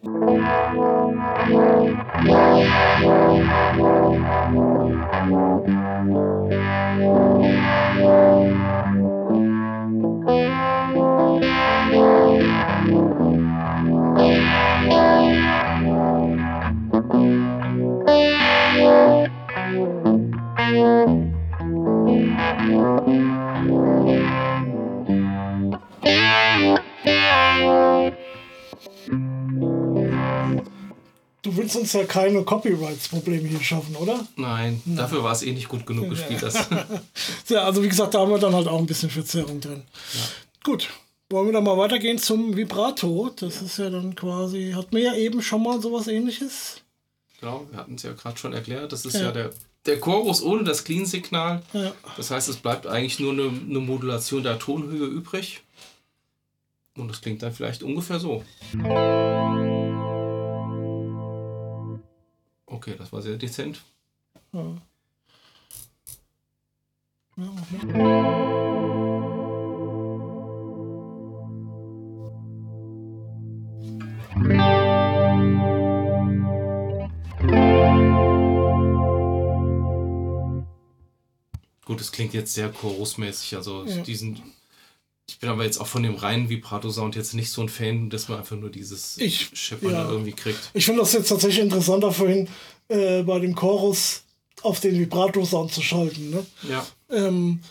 Du willst uns ja keine Copyrights-Probleme hier schaffen, oder? Nein, dafür war es eh nicht gut genug [LAUGHS] gespielt. Das. Ja, also wie gesagt, da haben wir dann halt auch ein bisschen Verzerrung drin. Gut, wollen wir dann mal weitergehen zum Vibrato. Das ist ja dann quasi, hatten wir ja eben schon mal sowas ähnliches. genau, wir hatten es ja gerade schon erklärt. Das ist Ja. ja, der, der Chorus ohne das Clean-Signal. Ja. Das heißt, es bleibt eigentlich nur eine, eine Modulation der Tonhöhe übrig. Und das klingt dann vielleicht ungefähr so. Okay, das war sehr dezent. Ja. Ja, Moment. Gut, es klingt jetzt sehr chorusmäßig. Also Ja. diesen. Ich bin aber jetzt auch von dem reinen Vibrato-Sound jetzt nicht so ein Fan, dass man einfach nur dieses Ich- Scheppern ja. irgendwie kriegt. Ich finde das jetzt tatsächlich interessanter vorhin äh, bei dem Chorus auf den Vibrato-Sound zu schalten. Ne? Ja, ähm,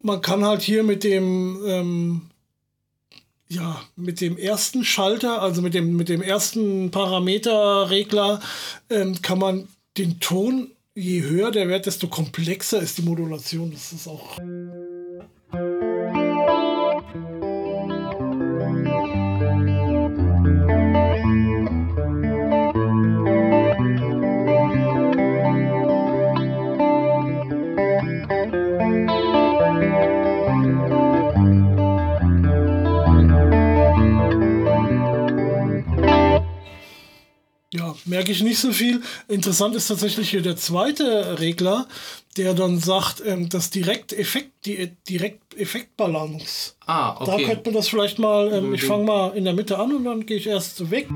man kann halt hier mit dem ähm, ja mit dem ersten Schalter, also mit dem mit dem ersten Parameterregler, ähm, kann man den Ton je höher der Wert, desto komplexer ist die Modulation. Das ist auch merke ich nicht so viel. Interessant ist tatsächlich hier der zweite Regler, der dann sagt, ähm, das Direkteffekt, die Direkteffektbalance. Ah, Da okay. könnte man das vielleicht mal, ähm, ich fange mal in der Mitte an und dann gehe ich erst weg.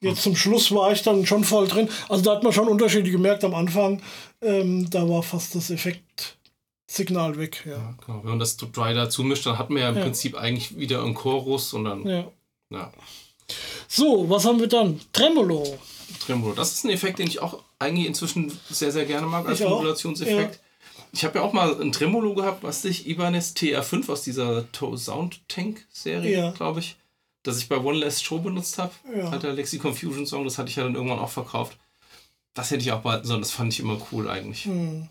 Jetzt zum Schluss war ich dann schon voll drin. Also da hat man schon Unterschiede gemerkt am Anfang. Ähm, da war fast das Effektsignal weg. Ja. Ja, genau. Wenn man das Dry dazu mischt, dann hat man ja im Ja. Prinzip eigentlich wieder einen Chorus und dann, ja. ja, So, was haben wir dann? Tremolo. Tremolo. Das ist ein Effekt, den ich auch eigentlich inzwischen sehr, sehr gerne mag als. Modulationseffekt. Ich habe ja auch mal ein Tremolo gehabt, was ich, Ibanez TR5 aus dieser Sound Tank Serie, glaube ich, das ich bei One Last Show benutzt habe. Ja. Alter Lexi Confusion Song, das hatte ich ja dann irgendwann auch verkauft. Das hätte ich auch behalten sollen, das fand ich immer cool eigentlich. Hm.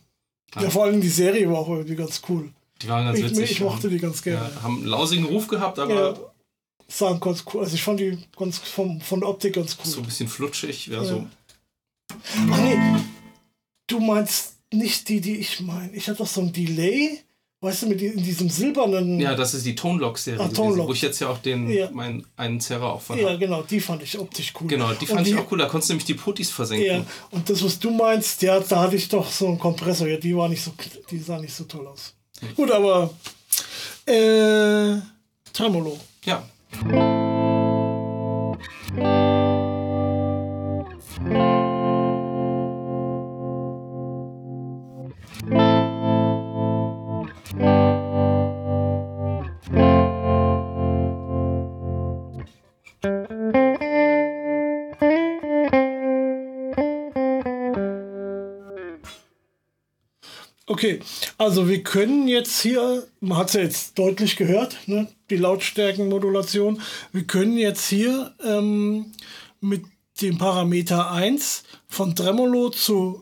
Ja, vor allem die Serie war auch irgendwie ganz cool. Die waren ganz Ich, witzig. ich mochte die ganz gerne. ja, haben einen lausigen Ruf gehabt, aber Ja. Sahen ganz cool. Also ich fand die ganz vom, von der Optik ganz so cool. ein bisschen flutschig. Ja, Ja. so. Ach nee, du meinst nicht die, die ich meine. Ich hatte doch so ein Delay, weißt du, mit die, in diesem silbernen. ja, das ist die Tonlock-Serie, Ah, Tonlock. wo ich jetzt ja auch den, Ja. meinen einen Zerrer auch von Ja, habe. genau, die fand ich optisch cool. Genau, die fand ich auch cool. Da konntest du nämlich die Puttis versenken. Ja, und das, was du meinst, ja, da hatte ich doch so einen Kompressor. Ja, die war nicht so, die sah nicht so toll aus. Gut, aber äh, Tremolo. ja. Okay, also wir können jetzt hier, man hat es ja jetzt deutlich gehört, ne, die Lautstärkenmodulation. Wir können jetzt hier ähm, mit dem Parameter 1 von Tremolo zu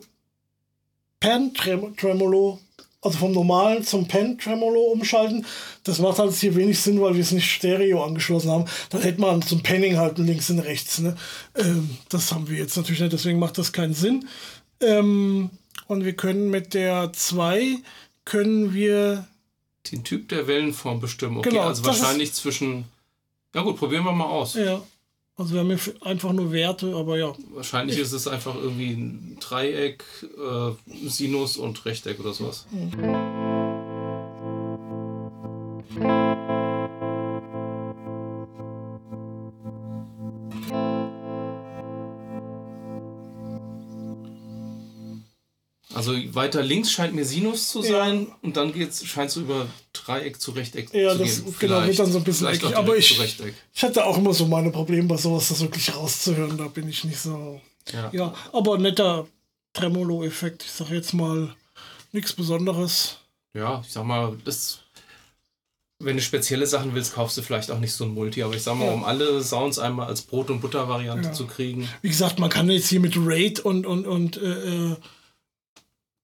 Pen Trem Tremolo, also vom normalen zum Pen Tremolo umschalten. Das macht halt hier wenig Sinn, weil wir es nicht Stereo angeschlossen haben. Dann hätte man zum Penning halt links und rechts. Ne? Ähm, das haben wir jetzt natürlich nicht, deswegen macht das keinen Sinn. Ähm, und wir können mit der 2 können wir Den Typ der Wellenform bestimmen. Okay, Genau, also wahrscheinlich zwischen. Ja gut, probieren wir mal aus. ja also wir haben hier einfach nur Werte, aber ja. Wahrscheinlich ist es einfach irgendwie ein Dreieck, äh, Sinus und Rechteck oder sowas. Also weiter links scheint mir Sinus zu sein und dann geht's, scheint so über Dreieck zu Rechteck Ja, zu das gehen. genau, wird dann so ein bisschen eckig. Aber ich, ich hatte auch immer so meine Probleme bei sowas, das wirklich rauszuhören. Da bin ich nicht so. Ja. Ja, aber netter Tremolo-Effekt. Ich sag jetzt mal nichts Besonderes. Ja, ich sag mal, das. Wenn du spezielle Sachen willst, kaufst du vielleicht auch nicht so ein Multi, aber ich sag mal, Ja. um alle Sounds einmal als Brot- und Butter-Variante Ja. zu kriegen. Wie gesagt, man kann jetzt hier mit Raid und, und, und äh, äh,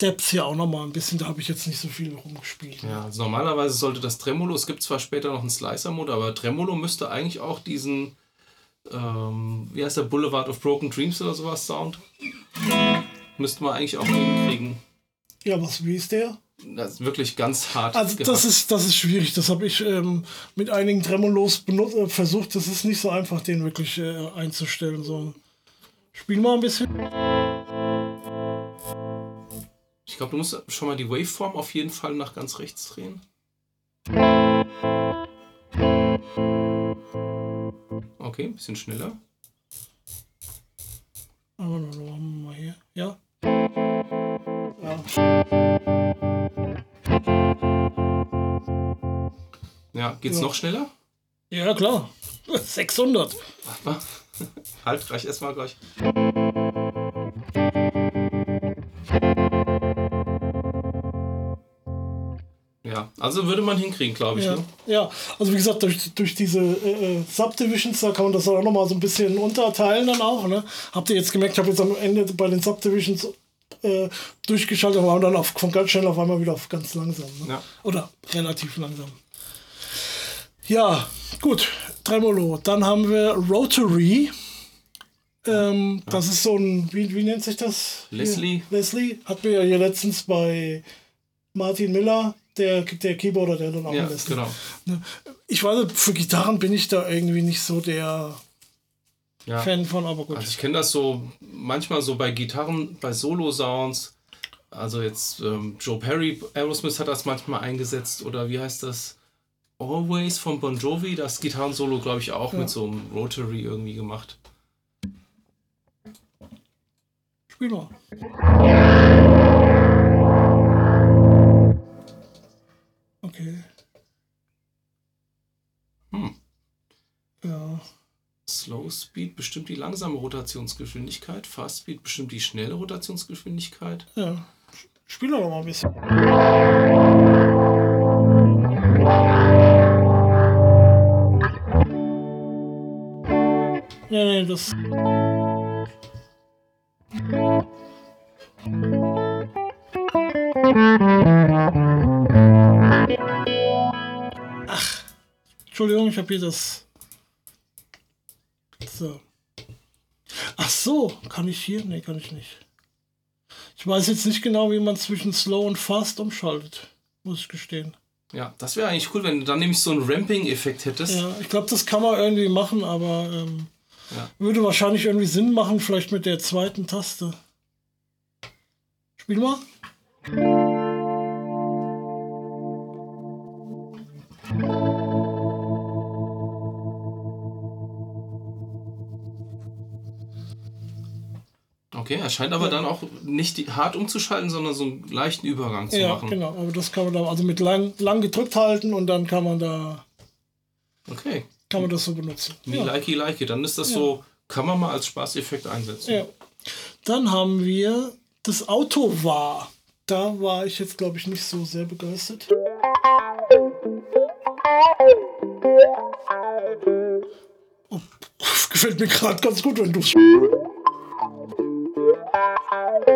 Depth hier auch nochmal ein bisschen, da habe ich jetzt nicht so viel rumgespielt. Ja, also normalerweise sollte das Tremolo, es gibt zwar später noch einen Slicer-Mode, aber Tremolo müsste eigentlich auch diesen, ähm, wie heißt der, Boulevard of Broken Dreams oder sowas Sound, müsste man eigentlich auch hinkriegen. Ja, was, wie ist der? Das ist wirklich ganz hart. Also das ist, das ist schwierig. Das habe ich ähm, mit einigen Tremolos benut- äh, versucht. Das ist nicht so einfach, den wirklich äh, einzustellen. So. Spiel mal ein bisschen. Ich glaube, du musst schon mal die Waveform auf jeden Fall nach ganz rechts drehen. Okay, ein bisschen schneller. Mal hier. Ja. ja. Geht's Ja. noch schneller? Ja, klar. [LAUGHS] 600. Warte mal. [LAUGHS] Halt, reich erstmal gleich. Ja, also würde man hinkriegen, glaube ich. Ja, Ne? ja, also wie gesagt, durch, durch diese äh, äh, Subdivisions, da kann man das auch nochmal so ein bisschen unterteilen dann auch. Ne? Habt ihr jetzt gemerkt, ich habe jetzt am Ende bei den Subdivisions äh, durchgeschaltet und dann auf, von ganz schnell auf einmal wieder auf ganz langsam. Ne? Ja. Oder relativ langsam. Ja, gut, Tremolo. Dann haben wir Rotary. Ähm, Das ist so ein, wie, wie nennt sich das? Hier? Leslie. Leslie. Hatten wir ja hier letztens bei Martin Miller, der, der Keyboarder, der dann auch Ja, Leslie. genau. Ne? Ich weiß, für Gitarren bin ich da irgendwie nicht so der Ja. Fan von, aber gut. Also ich kenne das so manchmal so bei Gitarren, bei Solo-Sounds. Also jetzt ähm, Joe Perry, Aerosmith hat das manchmal eingesetzt oder wie heißt das? Always von Bon Jovi, das Gitarrensolo, glaube ich, auch mit so einem Rotary irgendwie gemacht. Spiel mal. Okay. Hm. Ja. Slow Speed bestimmt die langsame Rotationsgeschwindigkeit, Fast Speed bestimmt die schnelle Rotationsgeschwindigkeit. Ja. Spiel doch mal ein bisschen. Nee, nee, das. Ach, Entschuldigung, ich habe hier das. So. Ach so, kann ich hier? Nee, kann ich nicht. Ich weiß jetzt nicht genau, wie man zwischen Slow und Fast umschaltet, muss ich gestehen. Ja, das wäre eigentlich cool, wenn du dann nämlich so einen Ramping-Effekt hättest. Ja, ich glaube, das kann man irgendwie machen, aber ähm, Ja. würde wahrscheinlich irgendwie Sinn machen, vielleicht mit der zweiten Taste. Spiel mal. Okay, er scheint aber dann auch nicht die, hart umzuschalten, sondern so einen leichten Übergang zu Ja, machen. genau. Aber das kann man da also mit lang, lang gedrückt halten und dann kann man da Okay, kann man das so benutzen. me Ja. likey likey. Dann ist das so, kann man mal als Spaßeffekt einsetzen. ja. Dann haben wir das Auto war. Da war ich jetzt, glaube ich, nicht so sehr begeistert. Oh, [LAUGHS] gefällt mir gerade ganz gut, wenn du Also,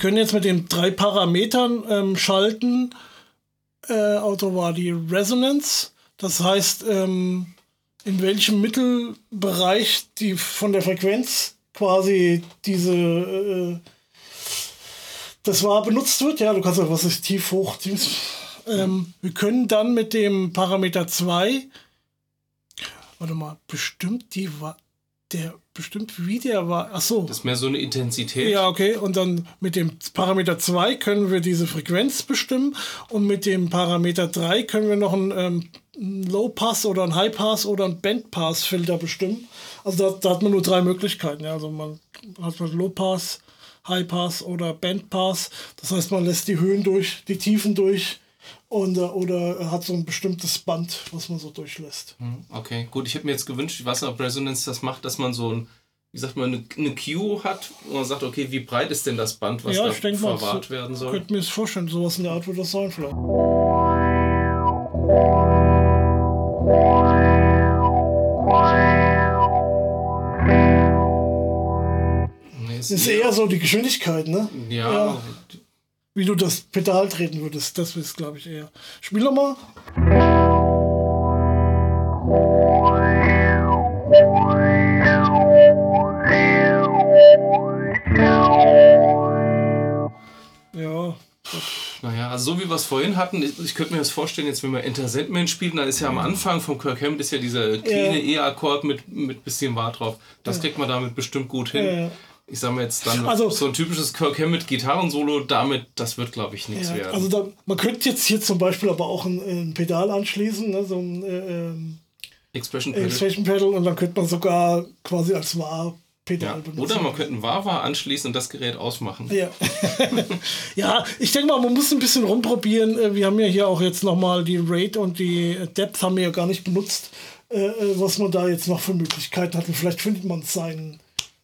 können jetzt mit den drei Parametern ähm, schalten. Äh, Auto war die Resonance. Das heißt, ähm, in welchem Mittelbereich die von der Frequenz quasi diese äh, das war benutzt wird. Ja, du kannst ja was ist tief, hoch, tief. Ähm, wir können dann mit dem Parameter 2 warte mal, bestimmt die war der bestimmt wie der war. Ach so. Das ist mehr so eine Intensität. Ja, okay. Und dann mit dem Parameter 2 können wir diese Frequenz bestimmen. Und mit dem Parameter 3 können wir noch einen, ähm, einen Low-Pass oder einen High-Pass oder einen Band-Pass-Filter bestimmen. Also da, da hat man nur drei Möglichkeiten. Ja. Also man hat man Low-Pass, High-Pass oder Band-Pass. Das heißt, man lässt die Höhen durch, die Tiefen durch. Und, äh, oder hat so ein bestimmtes Band, was man so durchlässt. Hm, Okay, gut. Ich hätte mir jetzt gewünscht, ich weiß nicht, ob Resonance das macht, dass man so ein, wie sagt man, eine, eine Q hat, wo man sagt, okay, wie breit ist denn das Band, was ja, da ich denke verwahrt so, werden soll? könnte mir das vorstellen, sowas in der Art wird das sein vielleicht. Nee, Das ist eher so die Geschwindigkeit, ne? ja, ja. Wie du das Pedal treten würdest, das ist, glaube ich, eher. Spiel doch mal. Ja, Naja, also so wie wir es vorhin hatten, ich, könnte mir das vorstellen, jetzt wenn wir Enter Sandman spielen, dann ist ja am Anfang vom Kirk Hammett ist ja dieser kleine E-Akkord mit, mit bisschen Wart drauf. Das kriegt man damit bestimmt gut hin. Ja. Ich sag mal jetzt dann Also- so ein typisches Kirk Hammett Gitarrensolo, damit, das wird glaube ich nichts ja. werden. Also da, man könnte jetzt hier zum Beispiel aber auch ein, ein Pedal anschließen, ne? so ein äh, ähm, Expression Pedal. Expression Pedal und dann könnte man sogar quasi als Wahr-Pedal Ja. benutzen. Oder man könnte ein Wawa anschließen und das Gerät ausmachen. Ja. [LAUGHS] ja, ich denke mal, man muss ein bisschen rumprobieren. Äh, Wir haben ja hier auch jetzt nochmal die Rate und die Depth haben wir ja gar nicht benutzt, äh, äh, was man da jetzt noch für Möglichkeiten hat. Und vielleicht findet man seinen,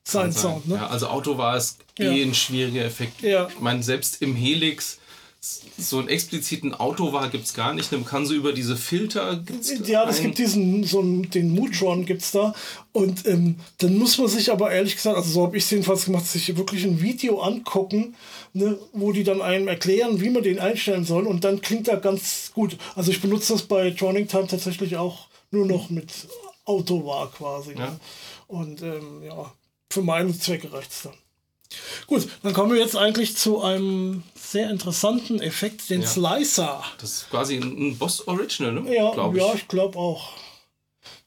sein. Sound. Ne? Ja, also Auto war es Ja. eh ein schwieriger Effekt. Ja. Ich meine, selbst im Helix so einen expliziten Auto war gibt es gar nicht. Man kann so über diese Filter. Ja, es gibt diesen, so einen, den Mootron gibt's da. Und ähm, dann muss man sich aber ehrlich gesagt, also so habe ich es jedenfalls gemacht, sich wirklich ein Video angucken, ne, wo die dann einem erklären, wie man den einstellen soll. Und dann klingt er ganz gut. Also ich benutze das bei Tronic Time tatsächlich auch nur noch mit Autowar quasi. Ne? Ja. Und ähm, ja, für meine Zwecke reicht's dann. Gut, dann kommen wir jetzt eigentlich zu einem sehr interessanten Effekt, den Ja. Slicer. Das ist quasi ein, Boss Original, ne? Ja, Glaub ich. ja, ich glaube auch.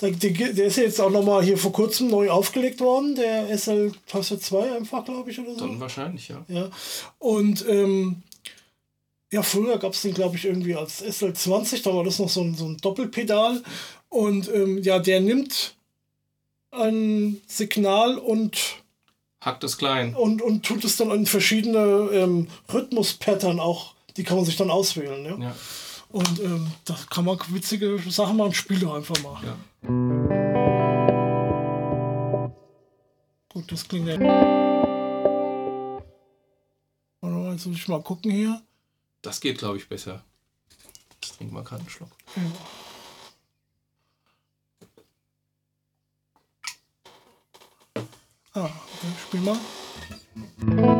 Der, der, der ist jetzt auch nochmal hier vor kurzem neu aufgelegt worden, der SL Taste 2 einfach, glaube ich, oder so. Dann wahrscheinlich, ja. Ja. Und ähm, ja, früher gab es den, glaube ich, irgendwie als SL20, da war das noch so ein, so ein Doppelpedal. Und ähm, ja, der nimmt ein Signal und, Hackt es klein. und, und tut es dann in verschiedene ähm, Rhythmus-Pattern auch, die kann man sich dann auswählen. Ja? Ja. Und ähm, da kann man witzige Sachen machen, spiel doch einfach mal. ja. Gut, das klingt ja. Warte mal, Jetzt muss ich mal gucken hier. Das geht, glaube ich, besser. Ich trinke mal gerade einen Schluck. Ah, okay, spiel mal.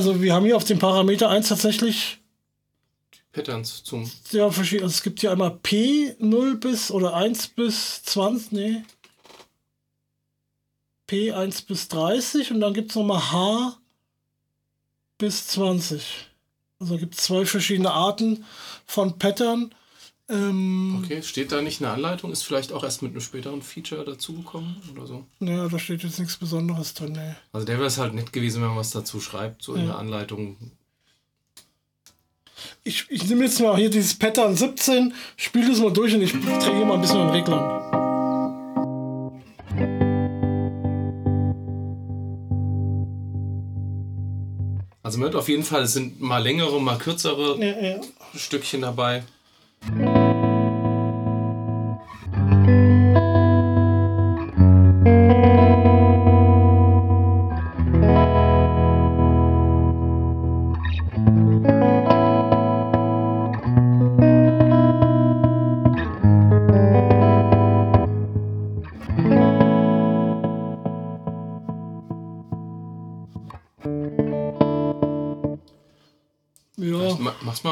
Also wir haben hier auf dem Parameter 1 tatsächlich Patterns zum. ja verschiedene. Also es gibt hier einmal P 0 bis oder 1 bis 20, nee. P 1 bis 30 und dann gibt es nochmal H bis 20. Also gibt es zwei verschiedene Arten von Pattern. Ähm, Okay, steht da nicht eine Anleitung? Ist vielleicht auch erst mit einem späteren Feature dazugekommen oder so? Naja, da steht jetzt nichts Besonderes drin. Nee. Also der wäre es halt nett gewesen, wenn man was dazu schreibt, so in Ja. der Anleitung. Ich, ich nehme jetzt mal hier dieses Pattern 17, spiele es mal durch und ich drehe hier mal ein bisschen den Reglern. Also man hört auf jeden Fall, es sind mal längere, mal kürzere Ja, ja. Stückchen dabei.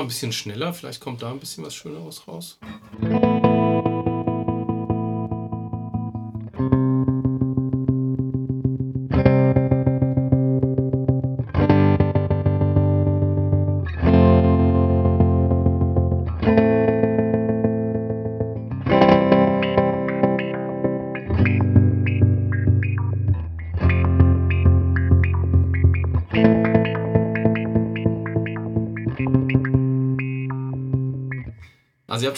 Ein bisschen schneller, vielleicht kommt da ein bisschen was Schöneres raus.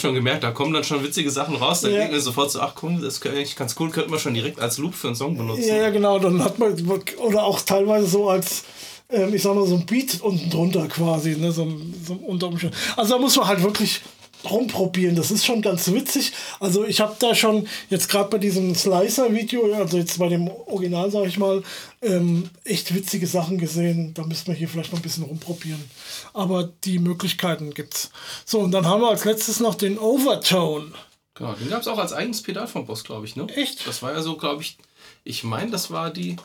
Schon gemerkt, da kommen dann schon witzige Sachen raus. Da Ja. denken wir sofort so, ach komm, das ist eigentlich ganz cool, könnte man schon direkt als Loop für einen Song benutzen. ja, ja, genau. Dann hat man, oder auch teilweise so als, ähm, ich sag mal, so ein Beat unten drunter quasi, ne? so, ein- so Unterumstand. Also da muss man halt wirklich rumprobieren. Das ist schon ganz witzig. Also ich habe da schon jetzt gerade bei diesem Slicer-Video, also jetzt bei dem Original, sage ich mal, ähm, echt witzige Sachen gesehen. Da müsste man hier vielleicht noch ein bisschen rumprobieren. Aber die Möglichkeiten gibt's. So, und dann haben wir als letztes noch den Overtone. Genau, den gab es auch als eigenes Pedal vom Boss, glaube ich, ne? Echt? Das war ja so, glaube ich, ich meine, das war die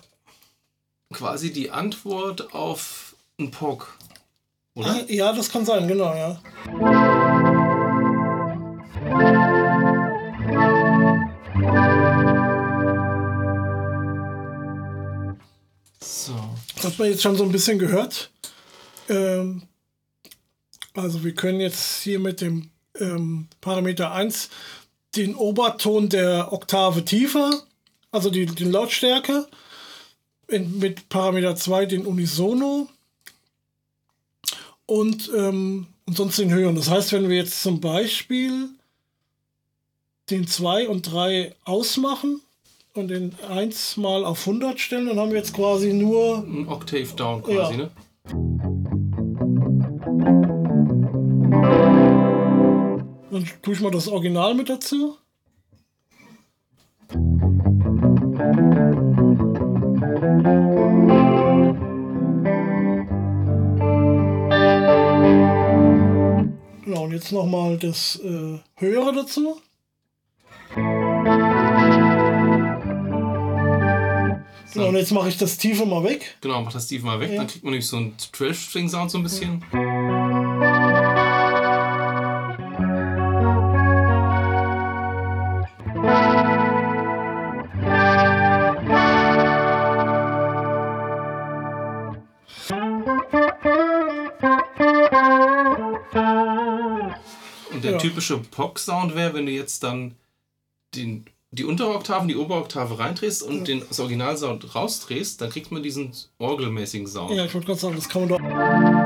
quasi die Antwort auf ein POG. Oder? Ah, ja, das kann sein, genau, ja. Hat man jetzt schon so ein bisschen gehört. Ähm, also wir können jetzt hier mit dem ähm, Parameter 1 den Oberton der Oktave tiefer, also die, die Lautstärke, in, mit Parameter 2 den Unisono und, ähm, und sonst den höheren. Das heißt, wenn wir jetzt zum Beispiel den 2 und 3 ausmachen und den 1 mal auf 100 stellen, dann haben wir jetzt quasi nur Ein Octave Down quasi, Ja. ne? Dann tue ich mal das Original mit dazu. Genau, und jetzt nochmal das äh, Höhere dazu. Genau, und jetzt mache ich das Tiefe mal weg. Genau, mach das Tiefe mal weg, Ja. dann kriegt man nämlich so einen 12-String-Sound so ein bisschen. Und der Ja. typische POC-Sound wäre, wenn du jetzt dann den, die untere Oktaven, die obere Oktave reindrehst und den, das Originalsound rausdrehst, dann kriegt man diesen orgelmäßigen Sound. Ja, ich wollte gerade sagen, das kann man doch.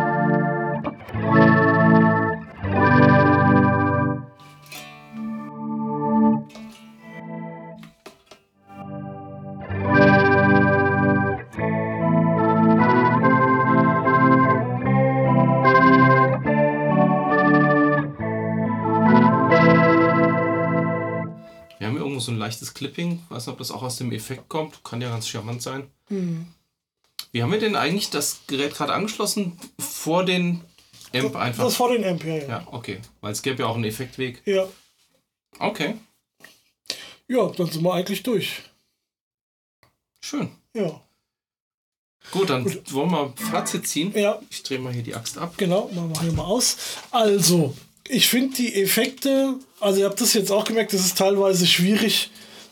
Clipping. Weiß nicht, ob das auch aus dem Effekt kommt. Kann ja ganz charmant sein. Hm. Wie haben wir denn eigentlich das Gerät gerade angeschlossen? Vor den Amp einfach? Das vor den Amp, ja, ja. ja, okay. Weil es gäbe ja auch einen Effektweg. Ja, Okay, ja dann sind wir eigentlich durch. schön. Ja, Gut, dann wollen wir Fazit ziehen. ja Ich drehe mal hier die Axt ab. genau, machen wir hier mal aus. Also, ich finde die Effekte, also ihr habt das jetzt auch gemerkt, es ist teilweise schwierig,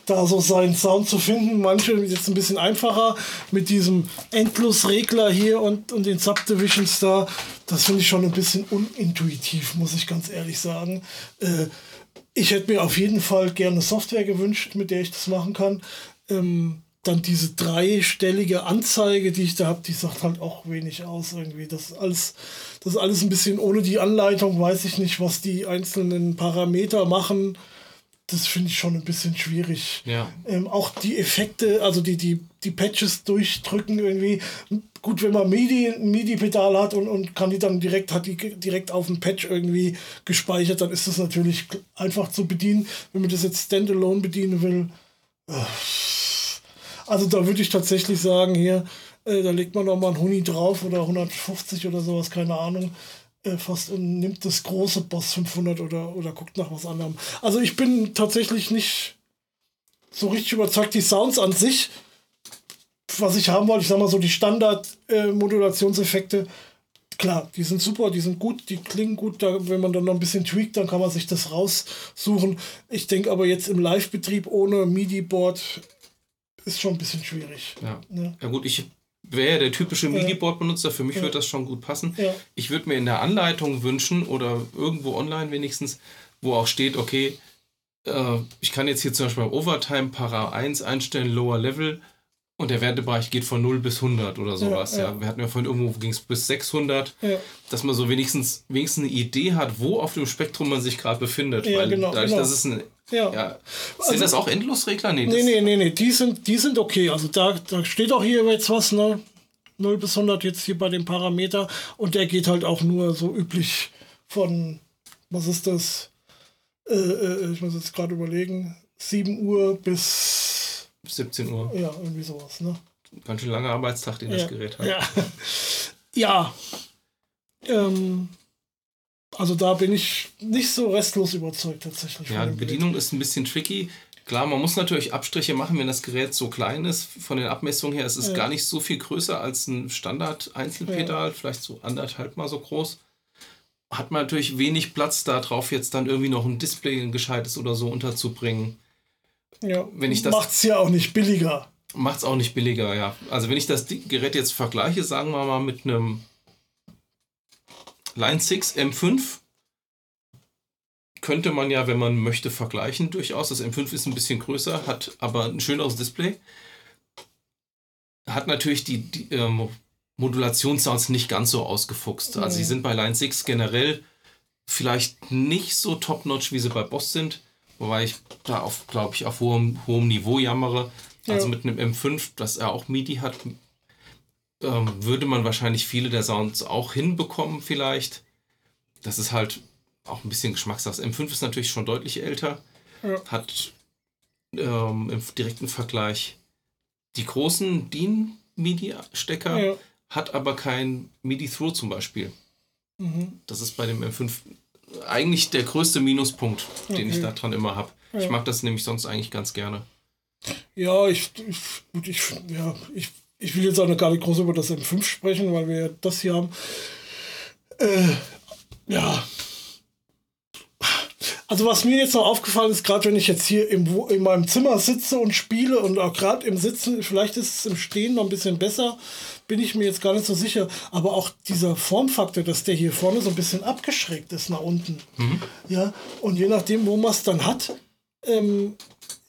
da so seinen Sound zu finden. Manche jetzt ein bisschen einfacher mit diesem Endlosregler hier und, und den Subdivisions da. Das finde ich schon ein bisschen unintuitiv, muss ich ganz ehrlich sagen. Äh, ich hätte mir auf jeden Fall gerne Software gewünscht, mit der ich das machen kann. Ähm, dann diese dreistellige Anzeige, die ich da habe, die sagt halt auch wenig aus irgendwie. Das alles, das alles ein bisschen ohne die Anleitung, weiß ich nicht, was die einzelnen Parameter machen. Das finde ich schon ein bisschen schwierig. Ja. Ähm, auch die Effekte, also die, die, die Patches durchdrücken irgendwie. Gut, wenn man MIDI, MIDI-Pedal hat und, und kann die dann direkt, hat die direkt auf dem Patch irgendwie gespeichert, dann ist das natürlich einfach zu bedienen. Wenn man das jetzt standalone bedienen will, äh, also da würde ich tatsächlich sagen, hier, äh, da legt man noch mal ein Huni drauf oder 150 oder sowas, keine Ahnung, äh, fast und nimmt das große Boss 500 oder, oder guckt nach was anderem. Also ich bin tatsächlich nicht so richtig überzeugt. Die Sounds an sich, was ich haben wollte, ich sag mal so die Standard-Modulationseffekte, klar, die sind super, die sind gut, die klingen gut. Da, wenn man dann noch ein bisschen tweakt, dann kann man sich das raussuchen. Ich denke aber jetzt im Live-Betrieb ohne MIDI-Board ist schon ein bisschen schwierig. Ja. Ne? Ja gut, ich wäre ja der typische MIDI-Board-Benutzer. Für mich Ja. würde das schon gut passen. Ja. Ich würde mir in der Anleitung wünschen oder irgendwo online wenigstens, wo auch steht, okay, äh, ich kann jetzt hier zum Beispiel Overtime Para 1 einstellen, Lower Level und der Wertebereich geht von 0 bis 100 oder sowas. Ja, ja. Wir hatten ja vorhin irgendwo ging es bis 600, Ja. dass man so wenigstens, wenigstens eine Idee hat, wo auf dem Spektrum man sich gerade befindet. Ja, Weil genau, dadurch, genau. dass es ein Ja. ja, sind Also- das auch Endlosregler? Nee, Nee, das, nee, nee, nee, die sind, die sind okay. Also da, da steht auch hier jetzt was, ne? 0 bis 100 jetzt hier bei dem Parameter. Und der geht halt auch nur so üblich von, was ist das? Äh, äh, ich muss jetzt gerade überlegen, 7 Uhr bis, 17 Uhr. ja, irgendwie sowas, ne? Ganz schön langer Arbeitstag, den das ja. Gerät hat. Ja. ja. Ähm, also da bin ich nicht so restlos überzeugt tatsächlich. Ja, die Gerät. Bedienung ist ein bisschen tricky. Klar, man muss natürlich Abstriche machen, wenn das Gerät so klein ist. Von den Abmessungen her, es ist Ja. gar nicht so viel größer als ein Standard-Einzelpedal, vielleicht so anderthalb mal so groß. Hat man natürlich wenig Platz darauf, jetzt dann irgendwie noch ein Display, ein gescheites oder so unterzubringen. Ja, wenn ich das- macht's ja auch nicht billiger. Macht es auch nicht billiger, ja. Also wenn ich das Gerät jetzt vergleiche, sagen wir mal mit einem Line 6 M5, könnte man ja, wenn man möchte, vergleichen durchaus. Das M5 ist ein bisschen größer, hat aber ein schöneres Display. Hat natürlich die, die ähm, Modulationssounds nicht ganz so ausgefuchst. Also sie Mhm. sind bei Line 6 generell vielleicht nicht so top-notch, wie sie bei Boss sind. Wobei ich da auf, glaube ich, auf hohem, hohem Niveau jammere. Also mit einem M5, das er auch MIDI hat, ähm, würde man wahrscheinlich viele der Sounds auch hinbekommen vielleicht. Das ist halt auch ein bisschen Geschmackssache. M5 ist natürlich schon deutlich älter, Ja. hat ähm, im direkten Vergleich. Die großen DIN-MIDI-Stecker Ja. hat aber kein MIDI-Through zum Beispiel. Mhm. Das ist bei dem M5 eigentlich der größte Minuspunkt, den ich Okay. da dran immer habe. Ich Ja. mag das nämlich sonst eigentlich ganz gerne. Ja, ich, ich, gut, ich, ja, ich, ich will jetzt auch noch gar nicht groß über das M5 sprechen, weil wir das hier haben. Äh, ja. Also was mir jetzt noch aufgefallen ist, gerade wenn ich jetzt hier im, in meinem Zimmer sitze und spiele und auch gerade im Sitzen, vielleicht ist es im Stehen noch ein bisschen besser, bin ich mir jetzt gar nicht so sicher. Aber auch dieser Formfaktor, dass der hier vorne so ein bisschen abgeschrägt ist nach unten. Ja, und je nachdem, wo man es dann hat, ähm,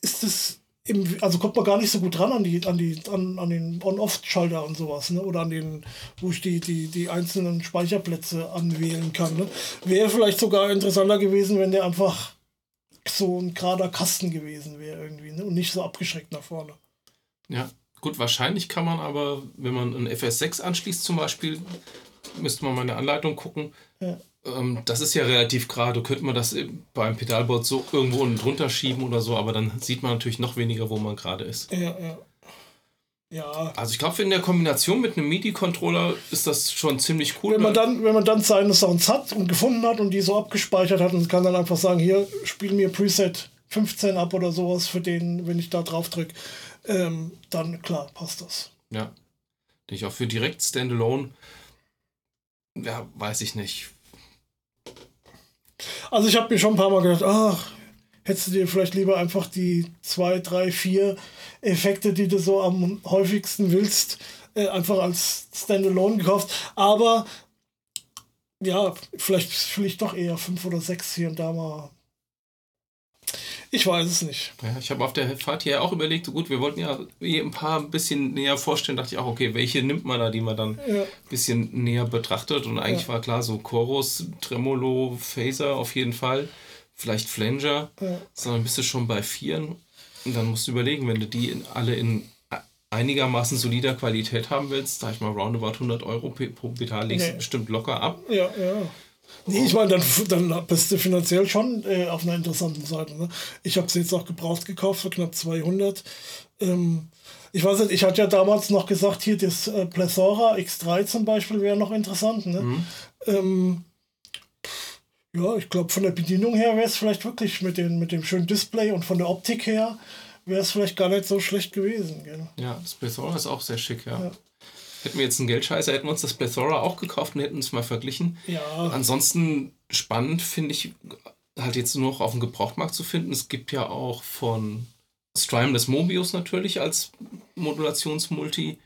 ist es im, also kommt man gar nicht so gut ran an die, an die, an, an den On-Off-Schalter und sowas, ne? Oder an den, wo ich die, die, die einzelnen Speicherplätze anwählen kann. Ne? Wäre vielleicht sogar interessanter gewesen, wenn der einfach so ein gerader Kasten gewesen wäre irgendwie, ne? Und nicht so abgeschreckt nach vorne. Ja, gut, wahrscheinlich kann man aber, wenn man ein FS6 anschließt zum Beispiel, müsste man mal in der Anleitung gucken. Ja. Ähm, das ist ja relativ gerade. Könnte man das beim Pedalboard so irgendwo unten drunter schieben oder so, aber dann sieht man natürlich noch weniger, wo man gerade ist. Ja, ja. Ja. Also ich glaube, in der Kombination mit einem MIDI-Controller ist das schon ziemlich cool. Wenn man, dann, wenn man dann seine Sounds hat und gefunden hat und die so abgespeichert hat und kann dann einfach sagen, hier, spiel mir Preset 15 ab oder sowas für den, wenn ich da drauf drücke, ähm, dann klar, passt das. Ja. Denke ich auch für direkt Standalone. Ja, weiß ich nicht. Also ich habe mir schon ein paar Mal gedacht, ach, hättest du dir vielleicht lieber einfach die zwei, drei, vier Effekte, die du so am häufigsten willst, äh, einfach als Standalone gekauft. Aber ja, vielleicht will ich doch eher fünf oder sechs hier und da mal. Ich weiß es nicht. Ja, ich habe auf der Fahrt hier auch überlegt, so gut, wir wollten ja ein paar ein bisschen näher vorstellen, dachte ich auch, okay, welche nimmt man da, die man dann Ja. ein bisschen näher betrachtet. Und eigentlich Ja. war klar, so Chorus, Tremolo, Phaser auf jeden Fall, vielleicht Flanger, Ja. sondern bist du schon bei vieren. Und dann musst du überlegen, wenn du die in, alle in einigermaßen solider Qualität haben willst, sag ich mal, roundabout 100 Euro pro Pedal legst du Nee. bestimmt locker ab. Ja, ja. Nee, ich meine, dann, dann bist du finanziell schon äh, auf einer interessanten Seite. Ne? Ich habe sie jetzt auch gebraucht gekauft für knapp 200. Ähm, ich weiß nicht, ich hatte ja damals noch gesagt, hier das äh, Plethora X3 zum Beispiel wäre noch interessant. Ne? Ähm, pff, ja, ich glaube, von der Bedienung her wäre es vielleicht wirklich mit, den, mit dem schönen Display und von der Optik her wäre es vielleicht gar nicht so schlecht gewesen. Gell? Ja, das Plethora ist auch sehr schick, ja. Ja. Hätten wir jetzt einen Geldscheißer, hätten wir uns das Plethora auch gekauft und hätten es mal verglichen. Ja, Ansonsten spannend finde ich halt jetzt nur noch auf dem Gebrauchtmarkt zu finden. Es gibt ja auch von Strime das Mobius natürlich als Modulationsmulti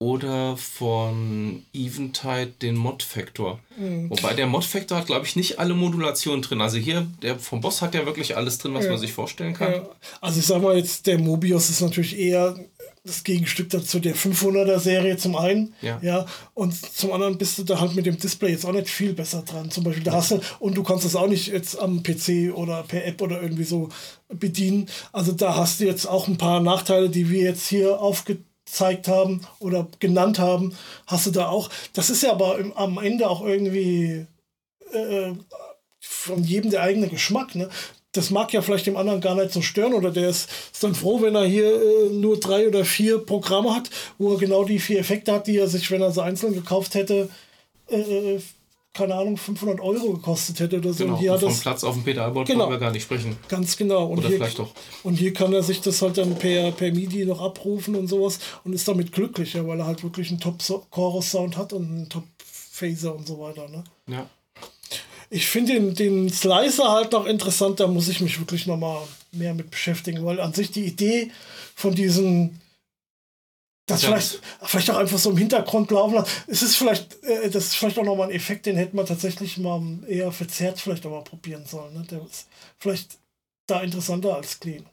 oder von Eventide den Mod Factor. Mhm. Wobei der Mod Factor hat, glaube ich, nicht alle Modulationen drin. Also hier, der vom Boss hat ja wirklich alles drin, was Ja. man sich vorstellen kann. Ja, also ich sag mal jetzt, der Mobius ist natürlich eher das Gegenstück dazu der 500er Serie zum einen. Ja. ja. Und zum anderen bist du da halt mit dem Display jetzt auch nicht viel besser dran. Zum Beispiel, da hast du, und du kannst das auch nicht jetzt am PC oder per App oder irgendwie so bedienen. Also da hast du jetzt auch ein paar Nachteile, die wir jetzt hier aufgezeigt haben oder genannt haben, hast du da auch. Das ist ja aber im, am Ende auch irgendwie äh, von jedem der eigene Geschmack. Ne? Das mag ja vielleicht dem anderen gar nicht so stören oder der ist, ist dann froh, wenn er hier äh, nur drei oder vier Programme hat, wo er genau die vier Effekte hat, die er sich, wenn er sie einzeln gekauft hätte, äh, keine Ahnung, 500 Euro gekostet hätte oder so. Genau, Und hier und hat vom das Platz auf dem Pedalboard Genau. wir gar nicht sprechen. ganz genau. Und Oder hier, vielleicht doch. und hier kann er sich das halt dann per, per MIDI noch abrufen und sowas und ist damit glücklicher, weil er halt wirklich einen Top-Chorus-Sound hat und einen Top-Phaser und so weiter. Ne? Ja. Ich finde den, den Slicer halt noch interessant, da muss ich mich wirklich noch mal mehr mit beschäftigen, weil an sich die Idee von diesen das Ja, vielleicht, vielleicht auch einfach so im Hintergrund laufen lassen. Es ist vielleicht, äh, das ist vielleicht auch nochmal ein Effekt, den hätte man tatsächlich mal eher verzerrt vielleicht auch mal probieren sollen. Ne? Der ist vielleicht da interessanter als clean.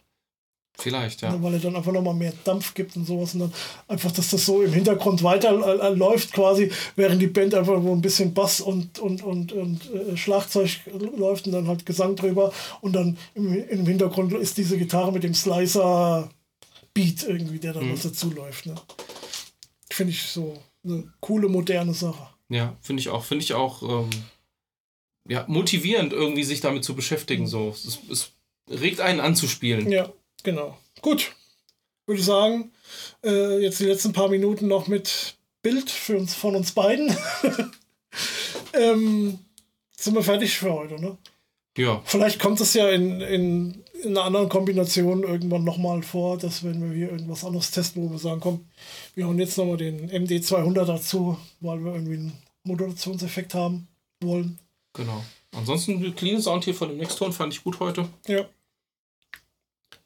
Vielleicht, ja. Ne, Weil er dann einfach nochmal mehr Dampf gibt und sowas und dann einfach, dass das so im Hintergrund weiter äh, äh, läuft quasi, während die Band einfach wo ein bisschen Bass und, und, und, und äh, Schlagzeug läuft und dann halt Gesang drüber und dann im, im Hintergrund ist diese Gitarre mit dem Slicer Beat irgendwie, der dann Mhm. was dazu läuft. Ne? Finde ich so eine coole, moderne Sache. Ja, finde ich auch. Finde ich auch ähm, ja, motivierend, irgendwie sich damit zu beschäftigen. So. Es, es regt einen an zu spielen. Ja. Genau. Gut. Würde ich sagen, äh, jetzt die letzten paar Minuten noch mit Bild für uns, von uns beiden. [LAUGHS] ähm, sind wir fertig für heute, ne? Ja. Vielleicht kommt es ja in, in, in einer anderen Kombination irgendwann nochmal vor, dass wenn wir hier irgendwas anderes testen, wo wir sagen, komm, wir hauen jetzt nochmal den MD200 dazu, weil wir irgendwie einen Modulationseffekt haben wollen. Genau. Ansonsten die clean Sound hier von dem Nextton fand ich gut heute. Ja.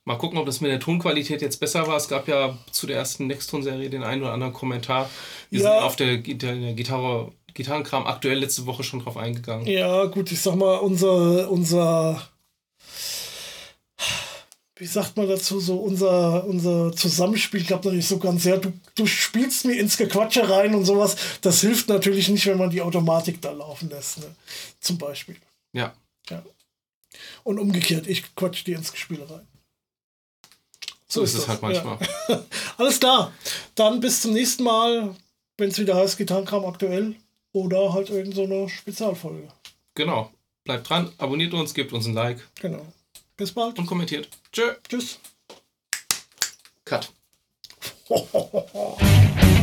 Mal gucken, ob das mit der Tonqualität jetzt besser war. Es gab ja zu der ersten Nextton-Serie den einen oder anderen Kommentar. Wir Ja. sind auf der, der, Gitarre, Gitarrenkram aktuell letzte Woche schon drauf eingegangen. Ja, gut, ich sag mal, unser, unser, wie sagt man dazu, so unser, unser Zusammenspiel klappt nicht so ganz. Ja, du, du spielst mir ins Gequatsche rein und sowas. Das hilft natürlich nicht, wenn man die Automatik da laufen lässt, ne? Zum Beispiel. Ja. Ja. Und umgekehrt, ich quatsch dir ins Gespiel rein. So, ist es halt manchmal. Ja. [LAUGHS] Alles klar. Dann bis zum nächsten Mal, wenn es wieder heißt Gitarrenkram aktuell oder halt irgend so eine Spezialfolge. Genau. Bleibt dran, abonniert uns, gebt uns ein Like Genau. Bis bald. und kommentiert. Tschö. Tschüss. Cut. [LAUGHS]